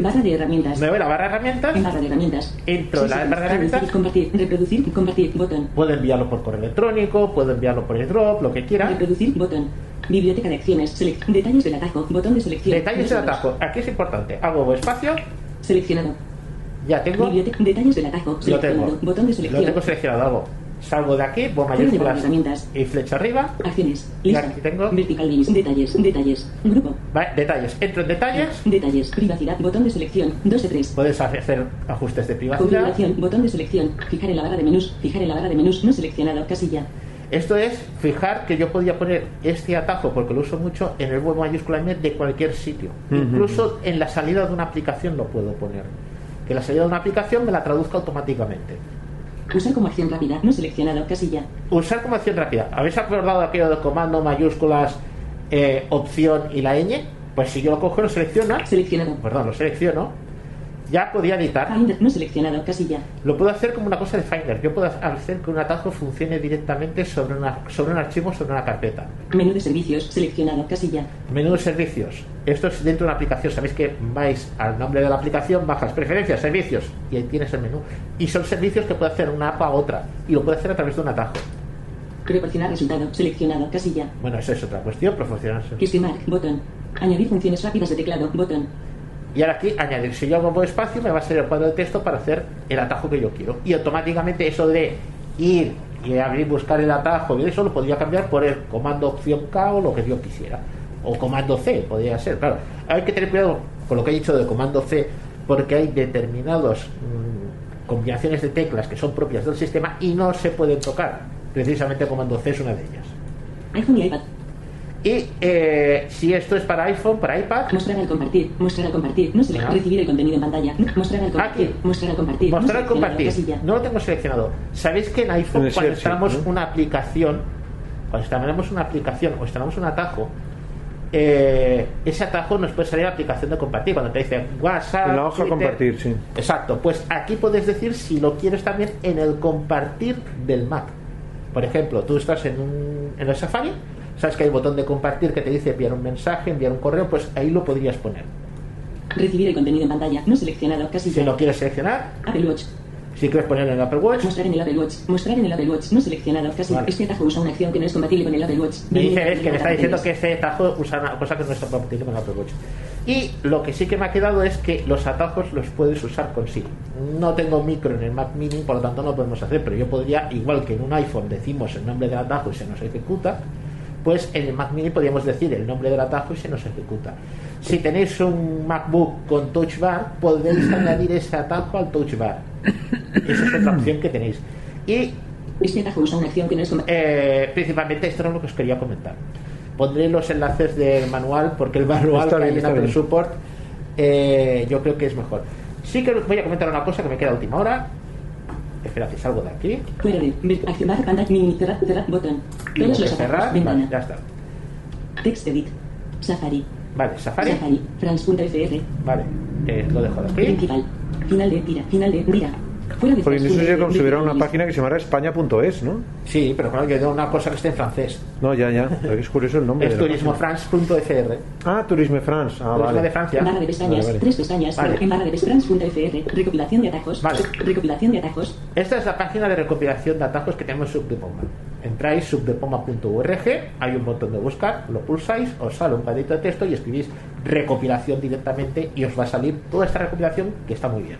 Barra de herramientas. me voy a la barra de herramientas, En barra de herramientas. entro en la Sí, barra de herramientas, Compartir. Reproducir. Compartir. Botón. puedo enviarlo por correo electrónico, puedo enviarlo por airdrop, lo que quiera. Reproducir. Botón. Biblioteca de acciones. Detalles del atajo. Botón de selección. Detalles del atajo. Aquí es importante. Hago espacio, Seleccionado. ya tengo, Biblioteca- detalles del atajo. lo Seleccionado. tengo. Botón de Lo selección. tengo seleccionado. Hago. Salgo de aquí, voy mayúsculas herramientas. y flecha arriba. Acciones. Y Lista. aquí tengo- Vertical divis. Detalles. Detalles. Grupo. Vale, detalles. Entro en detalles. Detalles. Privacidad. Botón de selección. 2 de 3. Puedes hacer ajustes de privacidad. Configuración. Botón de selección. Fijar en la barra de menús. Fijar en la barra de menús. No seleccionado. Casilla. Esto es fijar que yo podía poner este atajo, porque lo uso mucho, en el web mayúscula M de cualquier sitio. Ujú. Incluso en la salida de una aplicación lo puedo poner. Que la salida de una aplicación me la traduzca automáticamente. Usar como acción rápida. No seleccionado. Casilla. Usar como acción rápida. ¿Habéis acordado aquello de comando, mayúsculas, eh, opción y la ñ? Pues si yo lo cojo lo selecciona, Seleccionado. perdón, lo selecciono, ya podía editar. Finder. No seleccionado. Casilla. Lo puedo hacer como una cosa de Finder. Yo puedo hacer que un atajo funcione directamente sobre, una, sobre un archivo, sobre una carpeta. Menú de servicios. Seleccionado. Casilla. Menú de servicios. Esto es dentro de una aplicación. Sabéis que vais al nombre de la aplicación, bajas preferencias, servicios y ahí tienes el menú. Y son servicios que puede hacer una app a otra y lo puede hacer a través de un atajo. Proporcionar resultado. Seleccionado. Casilla. Bueno, esa es otra cuestión, proporcionarse. Estimar. Botón. Añadir funciones rápidas de teclado. Botón. Y ahora aquí añadir, si yo hago un espacio, me va a salir el cuadro de texto para hacer el atajo que yo quiero. Y automáticamente eso de ir y abrir, buscar el atajo, y eso lo podría cambiar por el comando opción K o lo que yo quisiera. O comando C, podría ser, claro. Hay que tener cuidado con lo que he dicho de comando C, porque hay determinados mm, combinaciones de teclas que son propias del sistema y no se pueden tocar. Precisamente comando C es una de ellas. iPad. Y eh, si esto es para iPhone, para iPad, Mostrar al compartir. Mostrar al compartir. No Venga. Recibir el contenido en pantalla. Mostrar al compartir. Aquí. Mostrar al compartir. No Mostrar al compartir. No lo tengo seleccionado. ¿Sabéis que en iPhone, cuando instalamos ¿no? una aplicación, cuando instalamos una aplicación o instalamos un atajo, eh, ese atajo nos puede salir la aplicación de compartir. Cuando te dice WhatsApp. En la hoja Twitter. compartir, sí. Exacto. Pues aquí puedes decir si lo quieres también en el compartir del Mac. Por ejemplo, tú estás en, un, en el Safari, sabes que hay botón de compartir que te dice enviar un mensaje, enviar un correo, pues ahí lo podrías poner. Recibir el contenido en pantalla. No seleccionado. Casilla. Si lo quieres seleccionar, Apple Watch. si quieres poner en el Apple Watch, Mostrar en el Apple Watch. Mostrar en el Apple Watch. No seleccionado. Casilla. Vale. Este atajo usa una acción que no es compatible con el Apple Watch. Me dice es que me está diciendo que ese atajo usa una cosa que no está compatible con el Apple Watch. Y lo que sí que me ha quedado es que los atajos los puedes usar con Siri. No tengo micro en el Mac Mini, por lo tanto no podemos hacer, pero yo podría, igual que en un iPhone decimos el nombre del atajo y se nos ejecuta, pues en el Mac Mini podríamos decir el nombre del atajo y se nos ejecuta. Si tenéis un MacBook con Touch Bar, podéis añadir ese atajo al Touch Bar. Esa es otra opción que tenéis. Y Este atajo usa una acción que no es compatible. eh, principalmente esto era lo que os quería comentar. Pondré los enlaces del manual porque el manual Está que hay bien, en está Apple bien. Support eh, yo creo que es mejor. Sí que voy a comentar una cosa que me queda a última hora. Espera, que salgo de aquí. Fuera de. ver- Activar pantalla. Mini. Cerrar. Cerrar. Botón. Todos los cerrar. Ventana. ya está. Text edit. Safari. Vale, Safari. Safari. France.fr. Vale, eh, lo dejo de aquí. Principal. Final de tira. Final de tira. Porque como si hubiera una página que se llamara españa.es, ¿no? Sí, pero claro, yo tengo una cosa que esté en francés. No, ya, ya. Es curioso el nombre. Es turismofrance.fr. Ah, Turisme France. Ah, Turismo vale. de Francia. Barra de pestañas. Vale, vale. Tres pestañas. Vale. En barra de pestañas. France.fr. Recopilación de atajos. Vale. Recopilación de atajos. Esta es la página de recopilación de atajos que tenemos en Subdepoma. Entráis subdepoma.org, hay un botón de buscar, lo pulsáis, os sale un cuadrito de texto y escribís recopilación directamente y os va a salir toda esta recopilación que está muy bien.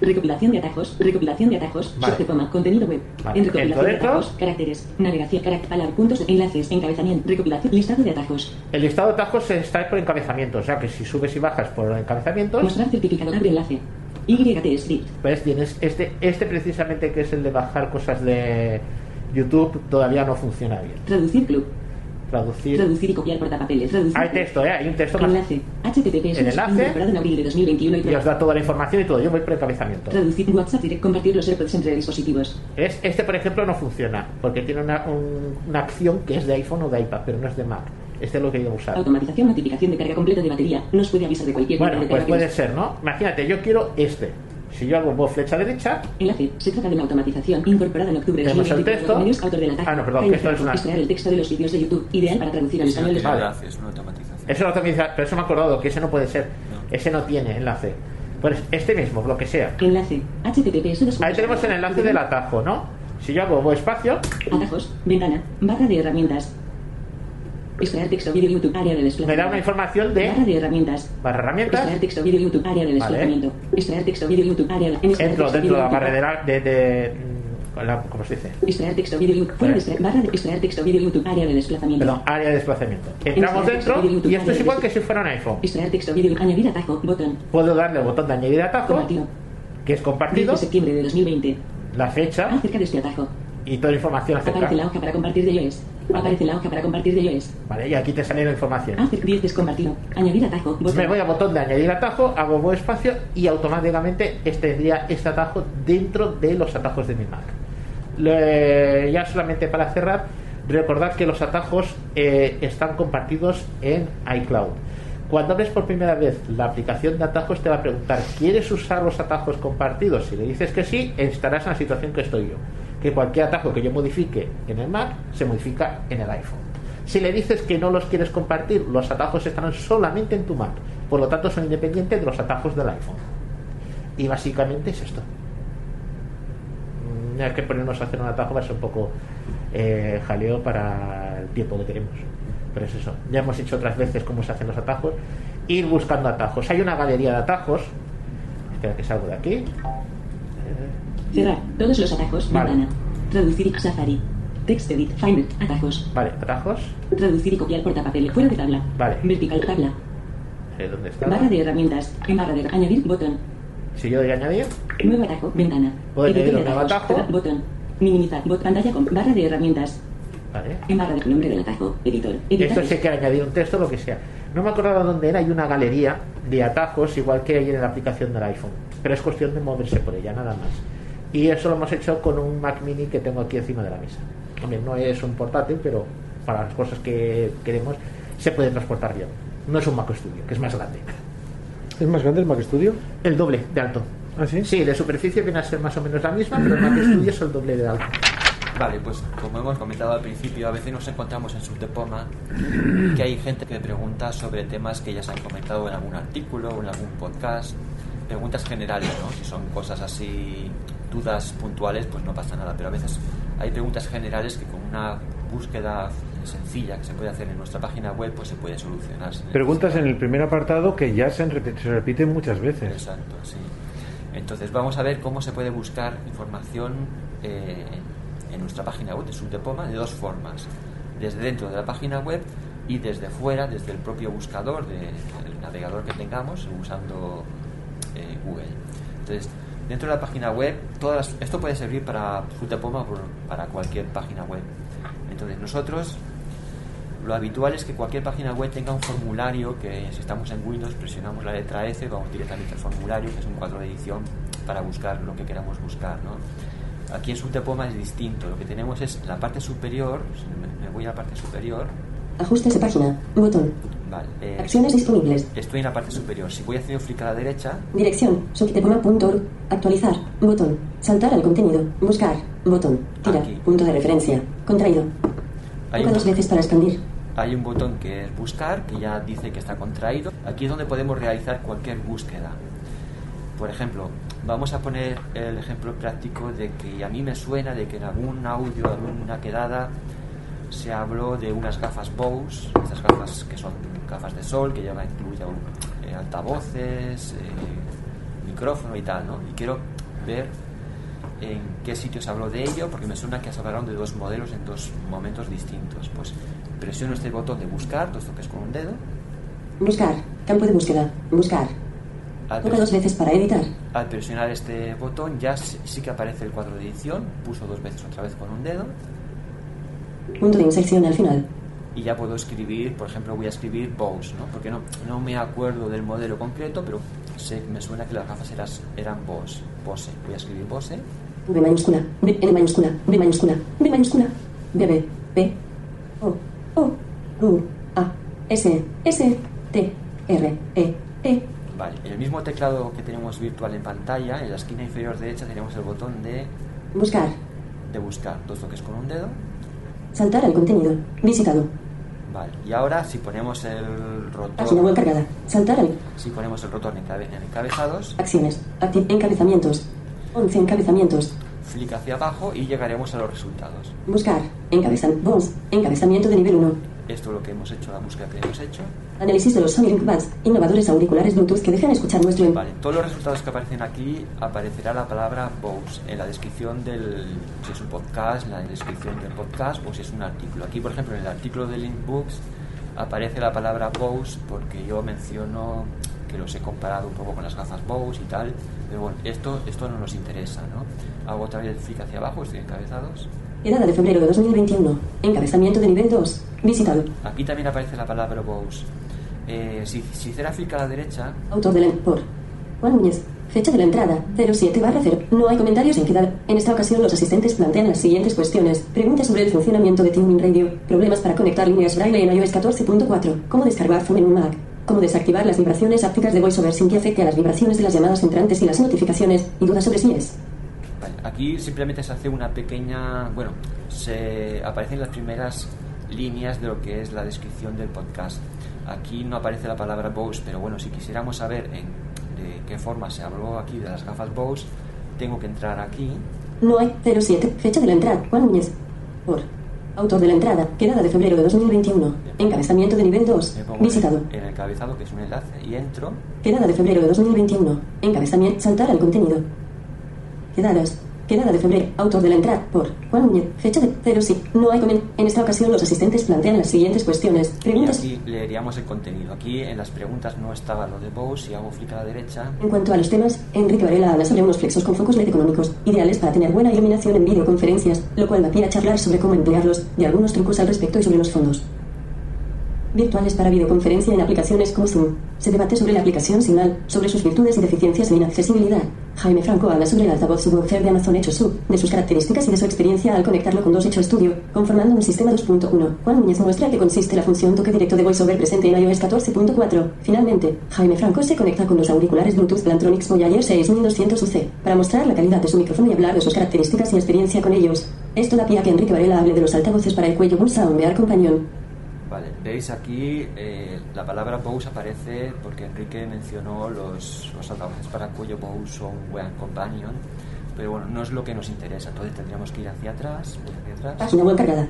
Recopilación de atajos. Recopilación de atajos. Vale. Subtepoma. Contenido web. Vale. En recopilación de atajos. Caracteres. Navegación. Caract. Puntos. Enlaces. Encabezamiento. Recopilación. Listado de atajos. El listado de atajos está por encabezamiento, o sea que si subes y bajas por encabezamientos, Mostrar certificado. Abre enlace. YT script. pues tienes este, este precisamente que es el de bajar cosas de YouTube, todavía no funciona bien. Traducir club. Traducir. Traducir y copiar portapapeles. Traducir. Hay texto, ¿eh? Hay un texto más. Enlace. HTTPS. El enlace. En abril de 2021 y Y os da toda la información y todo. Yo voy por encabezamiento. Traducir WhatsApp direct. Compartir los AirPods entre dispositivos. Es, este, por ejemplo, no funciona porque tiene una, un- una acción que es de iPhone o de iPad, pero no es de Mac. Este es lo que yo usar. Automatización. Notificación de carga completa de batería. Nos puede avisar de cualquier Bueno, de pues puede ser, ¿no? Imagínate, yo quiero este. Si yo hago voz flecha derecha, Enlace. Se trata de una automatización incorporada en octubre de Tenemos el 2020 texto. por Medios, autor del ataque. Ah, no, perdón, que esto es una- Extraer el texto de los vídeos de YouTube. Ideal para traducir al no español. es una automatización. eso lo automatiza, pero eso me he acordado que ese no puede ser. Ese no tiene enlace. Pues este mismo, lo que sea. Enlace. HTTPS. Ahí tenemos el enlace del atajo, ¿no? Si yo hago voz espacio, Atajos. Ventana. Barra de herramientas. Extraer texto, vídeo, YouTube, área de me desplazamiento. da una información Barra de de herramientas. barra herramientas. Extraer texto, vídeo, YouTube, área de Vale. desplazamiento. Extraer texto, vídeo, YouTube, área de... extraer Entro dentro de la barra de, de, de- mm, ¿Cómo se dice? Extraer texto, vídeo, YouTube. De barra de extraer texto, vídeo, YouTube, área de desplazamiento. Perdón, área de desplazamiento. Entramos dentro y esto es igual que si fuera un iPhone. Extraer texto, vídeo, añadir atajo, botón. Puedo darle el botón de añadir atajo, Compartido. que es 10 compartido, de septiembre de 2020. la fecha, Acerca de este atajo. Y toda la información acerca. Aparece la hoja para compartir de iOS. Aparece la hoja para compartir de iOS. Vale, y aquí te sale la información. Hacer 10 descompartido. Añadir atajo. Pues me voy al botón de añadir atajo, hago buen espacio y automáticamente tendría este atajo dentro de los atajos de mi Mac. Le- ya solamente para cerrar, recordad que los atajos eh, están compartidos en iCloud. Cuando abres por primera vez la aplicación de atajos te va a preguntar ¿quieres usar los atajos compartidos? Si le dices que sí, estarás en la situación que estoy yo. Que cualquier atajo que yo modifique en el Mac se modifica en el iPhone. Si le dices que no los quieres compartir, los atajos estarán solamente en tu Mac. Por lo tanto, son independientes de los atajos del iPhone. Y básicamente es esto. Mm, Hay que ponernos a hacer un atajo va a ser un poco eh, jaleo para el tiempo que tenemos. Pero es eso. Ya hemos dicho otras veces cómo se hacen los atajos. Ir buscando atajos. Hay una galería de atajos. Espera que salgo de aquí. Cerrar. Todos los atajos. Vale. Ventana. Traducir Safari. Text edit. Finder. Atajos. Vale, atajos. Traducir y copiar portapapel. Fuera de tabla. Vale. Vertical tabla. Eh, ¿Dónde está? Barra de herramientas. En barra de añadir botón. Si yo doy a añadir, Nuevo atajo. Ventana. Puedo añadir un nuevo atajo. Botón. Minimizar. Bot pantalla con barra de herramientas. vale. En barra de nombre del atajo. Editor. Editar. Esto se quiere añadir un texto, lo que sea. No me acordaba dónde era, hay una galería de atajos, igual que hay en la aplicación del iPhone. Pero es cuestión de moverse por ella, nada más. Y eso lo hemos hecho con un Mac Mini que tengo aquí encima de la mesa. Hombre, no es un portátil, pero para las cosas que queremos se puede transportar bien. No es un Mac Studio, que es más grande. ¿Es más grande el Mac Studio? El doble de alto. ¿Ah, sí? Sí, de superficie viene a ser más o menos la misma, pero el Mac Studio es el doble de alto. Vale, pues como hemos comentado al principio, a veces nos encontramos en Subdepoma que hay gente que pregunta sobre temas que ya se han comentado en algún artículo o en algún podcast. Preguntas generales, ¿no? Si son cosas así, dudas puntuales, pues no pasa nada. Pero a veces hay preguntas generales que con una búsqueda sencilla que se puede hacer en nuestra página web, pues se puede solucionar. Preguntas en el primer apartado que ya se, repi- se repiten muchas veces. Exacto, sí. Entonces vamos a ver cómo se puede buscar información eh, en nuestra página web de Subdepoma de dos formas. Desde dentro de la página web y desde fuera, desde el propio buscador, de- del navegador que tengamos, usando eh, Google. Entonces, dentro de la página web, todas esto puede servir para Subdepoma por- para cualquier página web. Entonces, nosotros lo habitual es que cualquier página web tenga un formulario que si estamos en Windows presionamos la letra F, vamos directamente al formulario, que es un cuadro de edición para buscar lo que queramos buscar. ¿no? Aquí en Subtepoma es distinto, lo que tenemos es la parte superior, me voy a la parte superior, Ajustes de página. Botón. Vale, eh, Acciones disponibles. estoy en la parte superior, si voy haciendo flick a la derecha, Dirección. subtepoma.org. Actualizar. Botón. Saltar al contenido. Buscar. Botón. Tira. Aquí. Punto de referencia. Contraído. hay un, dos veces para expandir. hay un botón que es buscar, que ya dice que está contraído. Aquí es donde podemos realizar cualquier búsqueda. Por ejemplo, vamos a poner el ejemplo práctico de que a mí me suena de que en algún audio, en alguna quedada, se habló de unas gafas Bose, estas gafas que son gafas de sol, que lleva incluye eh, altavoces, eh, micrófono y tal, ¿no? Y quiero ver en qué sitio se habló de ello, porque me suena que se hablaron de dos modelos en dos momentos distintos. Pues presiono este botón de buscar, dos toques con un dedo, Buscar. Campo de búsqueda. Buscar. al, Toca dos pres- veces para editar. al presionar este botón ya sí que aparece el cuadro de edición, puso dos veces otra vez con un dedo, Punto de inserción al final. Y ya puedo escribir, por ejemplo, voy a escribir Bose, ¿no? Porque no, no me acuerdo del modelo concreto, pero sé, me suena que las gafas eras- eran Bose. Bose. Voy a escribir Bose. V mayúscula. B, N mayúscula. B mayúscula. B mayúscula. B, B. P. O. O. U. A. S. S. T. R. E. E. Vale, en el mismo teclado que tenemos virtual en pantalla, en la esquina inferior derecha tenemos el botón de, Buscar. de buscar. Dos toques con un dedo. Saltar al contenido. Visitado. Vale, y ahora si ponemos el Página web rotor, cargada. Saltar al. si ponemos el rotor en, encabe- en encabezados, Acciones. Acti encabezamientos. 11 encabezamientos. flick hacia abajo y llegaremos a los resultados. Buscar. Encabezamiento. Bones. Encabezamiento de nivel 1. Esto es lo que hemos hecho, la búsqueda que hemos hecho. Análisis de los Sony Buds. Innovadores auriculares Bluetooth que dejan escuchar nuestro. Vale, todos los resultados que aparecen aquí aparecerá la palabra Bose en la descripción del, si es un podcast, en la descripción del podcast o si es un artículo. Aquí, por ejemplo, en el artículo de Linkbooks aparece la palabra Bose porque yo menciono que los he comparado un poco con las gafas Bose y tal, pero bueno, esto, esto no nos interesa, ¿no? Hago otra vez clic hacia abajo, estoy encabezados. Quedada de febrero de 2021. Encabezamiento de nivel 2. Visitado. Aquí también aparece la palabra Bose. Eh, si, si hiciera clic a la derecha, Autor de la... Por. Juan Núñez. Fecha de la entrada. 07 barra 0. No hay comentarios en quedar. En esta ocasión los asistentes plantean las siguientes cuestiones. Preguntas sobre el funcionamiento de Tuning Radio. Problemas para conectar líneas braille en iOS 14.4. Cómo descargar Zoom en un Mac. Cómo desactivar las vibraciones ápticas de VoiceOver sin que afecte a las vibraciones de las llamadas entrantes y las notificaciones. Y dudas sobre si es. Aquí simplemente se hace una pequeña, bueno, se aparecen las primeras líneas de lo que es la descripción del podcast. Aquí no aparece la palabra Bose, pero bueno, si quisiéramos saber en de qué forma se habló aquí de las gafas Bose, tengo que entrar aquí. No hay 07. Fecha de la entrada. Juan Núñez. Por. Autor de la entrada. Quedada de febrero de 2021. Encabezamiento de nivel 2. me pongo Visitado. En el cabezado, que es un enlace, y entro. Quedada de febrero de 2021. Encabezamiento. Saltar al contenido. Quedadas. Quedada de febrero. Autor de la entrada. Por. Juan Núñez. Fecha de 0 sí. No hay comen. En esta ocasión los asistentes plantean las siguientes cuestiones. Y Preguntas. aquí leeríamos el contenido. Aquí en las preguntas no estaba lo de Bose. Si hago clic a la derecha, En cuanto a los temas, Enrique Varela habla sobre unos flexos con focos LED económicos, ideales para tener buena iluminación en videoconferencias, lo cual pie a charlar sobre cómo emplearlos, y algunos trucos al respecto y sobre los fondos. Virtuales para videoconferencia en aplicaciones como Zoom. Se debate sobre la aplicación Signal, sobre sus virtudes y deficiencias en inaccesibilidad. Jaime Franco habla sobre el altavoz subwoofer de Amazon Echo Sub, de sus características y de su experiencia al conectarlo con dos Echo Studio, conformando un sistema 2.1. Juan Núñez muestra que consiste la función toque directo de VoiceOver presente en iOS 14.4. Finalmente, Jaime Franco se conecta con los auriculares Bluetooth Plantronics Voyager 6200 UC para mostrar la calidad de su micrófono y hablar de sus características y experiencia con ellos. Esto da pie a que Enrique Varela hable de los altavoces para el cuello Bull Soundbear Companion. Vale, veis aquí eh, la palabra Bose aparece porque Enrique mencionó los, los altavoces para cuello Bose son Wean Companion, pero bueno, no es lo que nos interesa, entonces tendríamos que ir hacia atrás, hacia atrás. Página web cargada.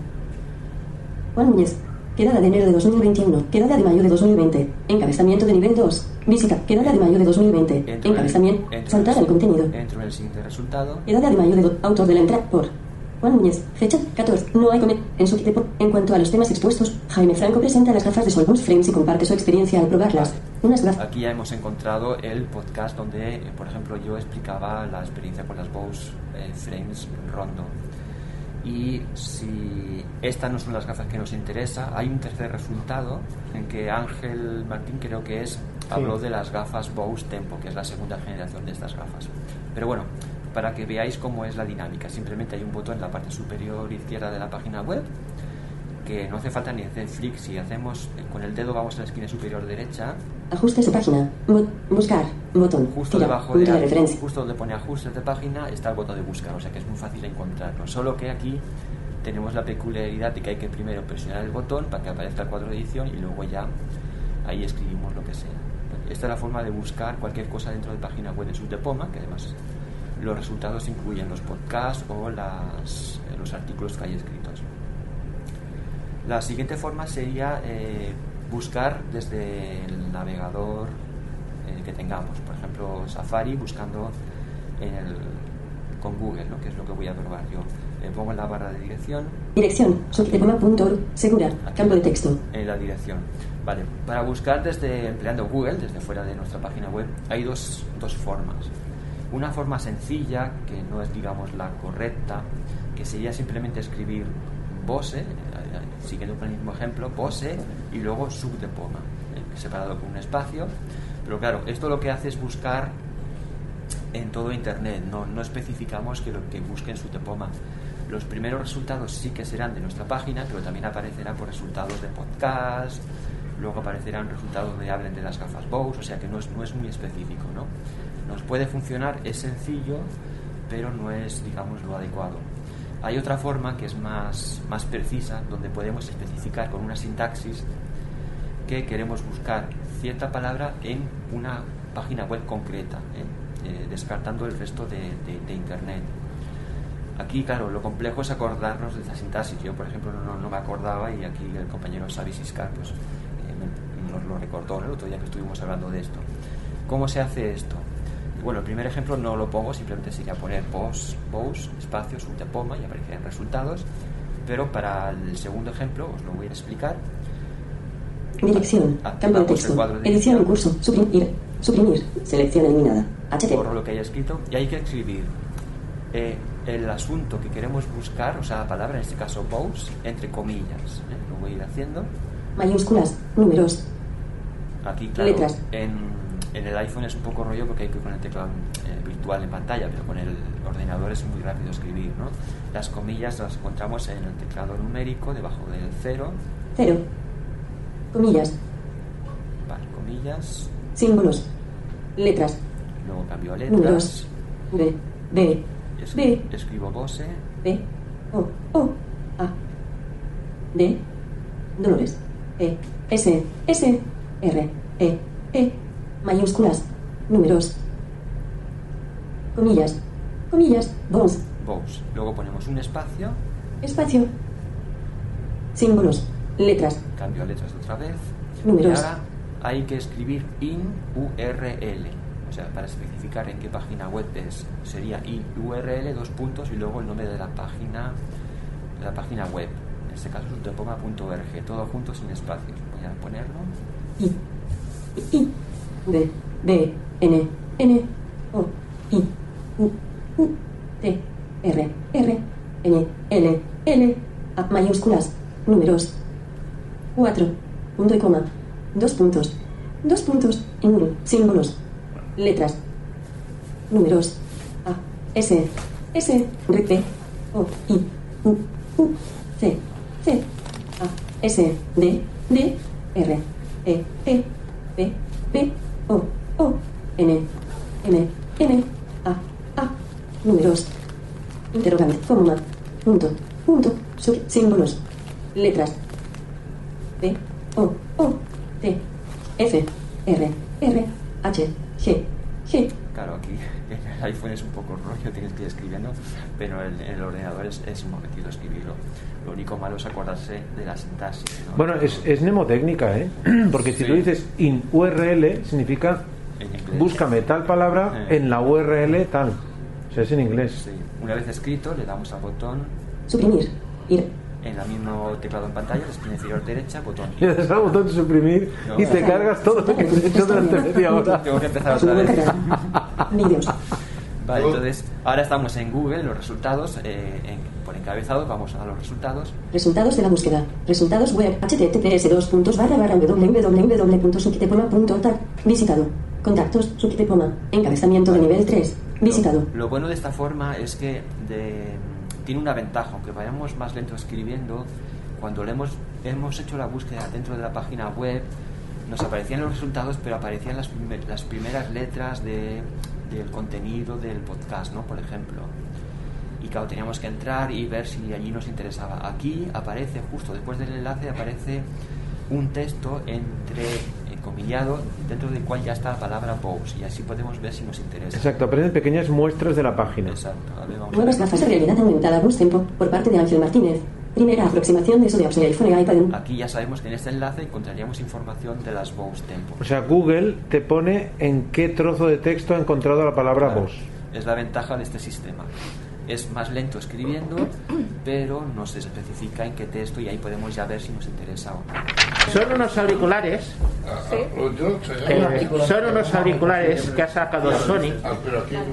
Juan Núñez. Quedada de enero de 2021. Quedada de mayo de 2020. Encabezamiento de nivel 2. Visita. Quedada de mayo de 2020. Entro en el- Encabezamiento. entro Saltar en al el- contenido. Entro en el siguiente resultado. Quedada de mayo de... Autor de la entrada. Por. Juan Núñez. Fecha 14. No hay comer. En su tipo. En cuanto a los temas expuestos, Jaime Franco presenta las gafas de Sol Boost Frames y comparte su experiencia al probarlas. Unas gafas. Aquí ya hemos encontrado el podcast donde, eh, por ejemplo, yo explicaba la experiencia con las Bose eh, Frames Rondo. Y si estas no son las gafas que nos interesa, hay un tercer resultado en que Ángel Martín creo que es habló de las gafas Bose Tempo, que es la segunda generación de estas gafas. Pero bueno, para que veáis cómo es la dinámica, simplemente hay un botón en la parte superior izquierda de la página web que no hace falta ni hacer flick. Si hacemos con el dedo vamos a la esquina superior derecha Ajustes de página. Bo- buscar. Botón. Justo Tira. debajo de, de, referencia. justo donde pone ajustes de página está el botón de buscar, o sea que es muy fácil encontrarlo. Solo que aquí tenemos la peculiaridad de que hay que primero presionar el botón para que aparezca el cuadro de edición y luego ya ahí escribimos lo que sea. Esta es la forma de buscar cualquier cosa dentro de página web de Subdepoma, que además los resultados incluyen los podcasts o las, eh, los artículos que hay escritos. La siguiente forma sería eh, buscar desde el navegador eh, que tengamos. Por ejemplo, Safari buscando en el, con Google, ¿no? que es lo que voy a probar yo. Le pongo en la barra de dirección Dirección. Subdepoma.org. Segura. Campo de texto. en la dirección. Vale, para buscar desde empleando Google, desde fuera de nuestra página web, hay dos, dos formas. Una forma sencilla, que no es digamos la correcta, que sería simplemente escribir Bose, eh, eh, siguiendo con el mismo ejemplo, Bose y luego subdepoma, eh, separado con un espacio. Pero claro, esto lo que hace es buscar en todo Internet, no, no especificamos que lo que busque en subdepoma. Los primeros resultados sí que serán de nuestra página, pero también aparecerán por resultados de podcast, luego aparecerán resultados de hablen de las gafas Bose, o sea que no es, no es muy específico, ¿no? Nos puede funcionar, es sencillo, pero no es, digamos, lo adecuado. Hay otra forma que es más, más precisa, donde podemos especificar con una sintaxis que queremos buscar cierta palabra en una página web concreta, ¿eh? Eh, descartando el resto de, de- de Internet. Aquí, claro, lo complejo es acordarnos de esta sintaxis. Yo, por ejemplo, no, no me acordaba y aquí el compañero Xavi Siscar pues, eh, nos lo recordó el otro día que estuvimos hablando de esto. ¿Cómo se hace esto? Bueno, el primer ejemplo no lo pongo, simplemente sería poner post, Bose, espacio, subdepoma y aparecerían resultados. Pero para el segundo ejemplo os lo voy a explicar. Dirección. Campo de Activamos el texto. de Edición en curso. Suprimir. Suprimir. Selección eliminada. HT. borro lo que haya escrito y hay que escribir eh, el asunto que queremos buscar, o sea, la palabra, en este caso bows, entre comillas. ¿eh? Lo voy a ir haciendo. Mayúsculas, números, Aquí, claro, Letras. En, en el iPhone es un poco rollo porque hay que poner el teclado eh, virtual en pantalla, pero con el ordenador es muy rápido escribir, ¿no? Las comillas las encontramos en el teclado numérico, debajo del cero, cero, comillas, vale, comillas, símbolos, letras, luego cambio a números, letras, B, B, es- B, escribo Bose, B, O, O, A, D, Dolores, E, S, S, R, E, E, mayúsculas, números, comillas, comillas, Bows. Luego ponemos un espacio, espacio, símbolos, letras, cambio a letras otra vez. Números. Y ahora hay que escribir in URL. O sea, para especificar en qué página web es, sería in URL, dos puntos y luego el nombre de la página, de la página web. En este caso es utopoma.org, todo junto sin espacios. Voy a ponerlo. I, I, D, D, N, N, O, I, U, U, T, R, R, N, L, L, A mayúsculas, números, 4, punto y coma, dos puntos, dos puntos, y uno, símbolos, letras, números, A, S, S, R, P, O, I, U, U, C, C, A, S, D, D, R, E, E, P, O, O, N, M, M, A, A, números, interrogante, coma, punto, punto, sub, símbolos, letras, P, O, O, T, F, R, R, H, G, G, Claro, aquí en el iPhone es un poco rollo, tienes que ir escribiendo, pero en en el ordenador es, es un momentito escribirlo. Lo único malo es acordarse de la sintaxis. ¿no? Bueno, es, es mnemotécnica, ¿eh? Porque si Sí. tú dices in URL, significa búscame tal palabra Eh. en la URL tal. O sea, es en inglés. Sí. Una vez escrito, le damos al botón suprimir, ir, en el mismo teclado en pantalla, esquina inferior derecha, botón. Le das al botón de suprimir No. y te cargas todo lo que has hecho durante media hora. Tengo que empezar otra vez. vídeos, Vale, entonces, ahora estamos en Google, los resultados, eh, en- por encabezado, vamos a los resultados. resultados de la búsqueda, resultados web, https dos puntos barra barra www.sukitepoma.org, visitado, contactos, Sukitepoma, encabezamiento de nivel 3, visitado, Lo bueno de esta forma es que de- tiene una ventaja, aunque vayamos más lento escribiendo, cuando le hemos, hemos hecho la búsqueda dentro de la página web, nos aparecían los resultados, pero aparecían las, las primeras letras de- del contenido del podcast, ¿no? Por ejemplo. Y claro, teníamos que entrar y ver si allí nos interesaba. Aquí aparece, justo después del enlace, aparece un texto entre comillado dentro del cual ya está la palabra Pose y así podemos ver si nos interesa. Exacto, aparecen pequeñas muestras de la página. Exacto. A ver, vamos a Nuevas ver. gafas de realidad aumentada Bus Tempo por parte de Ángel Martínez. Primera aproximación de eso de apps de iPhone y iPad. Aquí ya sabemos que en este enlace encontraríamos información de las Bose Tempo. O sea, Google te pone en qué trozo de texto ha encontrado la palabra Claro, voz. Es la ventaja de este sistema. Es más lento escribiendo, pero nos especifica en qué texto y ahí podemos ya ver si nos interesa o no. Son unos auriculares. eh, son unos auriculares que ha sacado Sony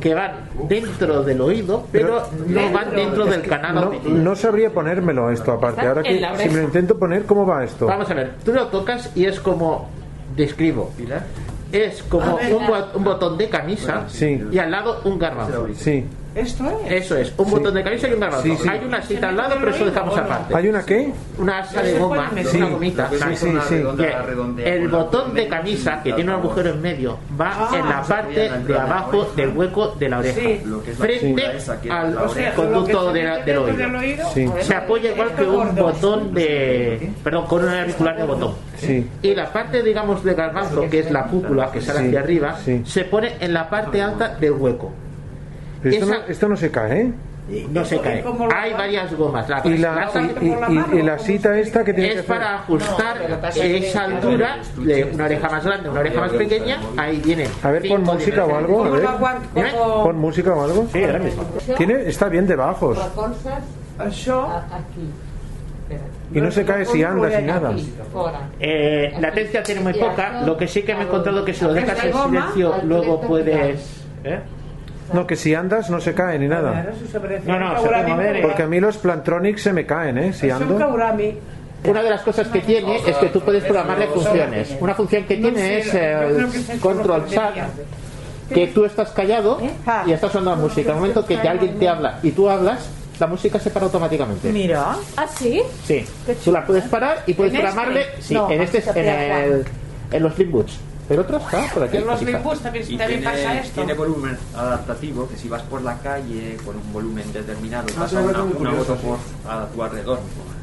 que van dentro del oído, pero no van dentro del canal No, no sabría ponérmelo esto aparte. Ahora que si me lo intento poner, ¿cómo va esto? Vamos a ver, tú lo tocas y es como describo, Pilar. Es como A ver, un, bo- un botón de camisa Sí. y al lado un garbanzo. Sí. Esto es. Eso es, un botón de camisa y un garbanzo. Sí, sí. Hay una cita al lado, pero eso dejamos aparte. ¿Hay una qué? Una asa de goma, Sí. una gomita. Sí, sí, sí. Que el botón de camisa que tiene un agujero en medio va en la parte de abajo del hueco de la oreja, Sí. frente al O sea, conducto del oído. oído, Sí. Se apoya igual que un botón de. Perdón, con un auricular de botón. Sí. Y la parte, digamos, de garbanzo, que es la cúpula que sale Sí, hacia arriba, sí. se pone en la parte alta del hueco. Pero esto, Esa- no, esto no se cae, ¿eh? No se cae. Hay varias gomas. La, Y la, y, y- y la cita esta que tiene que es hacer. para ajustar esa altura de una oreja más grande, una oreja más pequeña. Ahí viene. A ver, pon música o algo. A ver. Pon música o algo. Sí, ahora mismo. Tiene, está bien de bajos. Aquí. Y no se cae si andas ni nada. Eh, latencia tiene muy poca. Lo que sí que me he encontrado que si lo dejas en silencio, luego puedes. ¿eh? No, que si andas no se cae ni nada. No, no, Porque a mí los Plantronics se me caen, ¿eh? Si ando. Kaurami. Una de las cosas que tiene es que tú puedes programarle funciones. Una función que tiene es el el control que chat, que tú estás callado y estás sonando la música. En el momento que, alguien te habla y tú hablas, la música se para automáticamente. Mira. ¿Ah, sí? Sí, tú la puedes parar y puedes ¿En este? programarle. Sí, en este, en, pega el, en los Limboots. Pero otros está por aquí. En los fija. Limbus también, Y también pasa tiene, esto. tiene volumen adaptativo, que si vas por la calle con un volumen determinado, Ah, pasa una, una curioso, moto por a tu alrededor,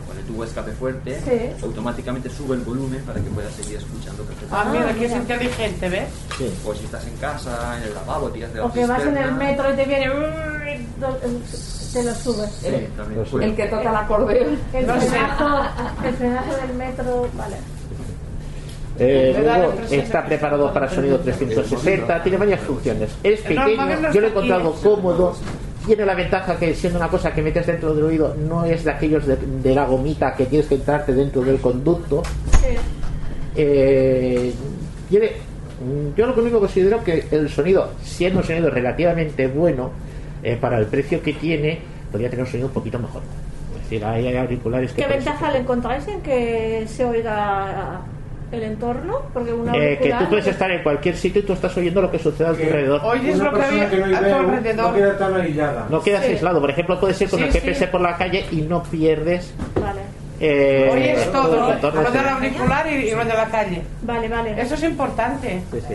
con el tubo de escape fuerte, Sí. automáticamente sube el volumen para que puedas seguir escuchando Ah, perfectamente. mira, que es inteligente, ¿ves? Sí. O si estás en casa, en el lavabo, tiras de la O que vas en el cisterna. metro y te viene. mm, Te lo subes. Sí, también. Lo sube. El que toca el acordeón. El No sé. frenazo, el frenazo del metro, vale. Eh, luego está preparado para sonido 360, tiene varias funciones. Es pequeño, yo lo he encontrado cómodo. Tiene la ventaja que siendo una cosa que metes dentro del oído, no es de aquellos de, de la gomita que tienes que entrarte dentro del conducto. Eh, tiene, yo lo único considero que el sonido, siendo un sonido relativamente bueno, eh, para el precio que tiene, podría tener un sonido un poquito mejor. Es decir, hay auriculares que... ¿Qué ventaja le encontráis en que se oiga el entorno? Porque una Eh, que tú puedes estar en cualquier sitio y tú estás oyendo lo que sucede a tu alrededor. Oyes lo que había que no a tu alrededor. no queda tan aislada. No quedas Sí. aislado. Por ejemplo, puedes ir con Sí, el GPS sí. por la calle y no pierdes. Vale, Eh, Oyes todo, lo del auricular y, y lo de la calle. vale, vale. Eso es importante. Sí, sí.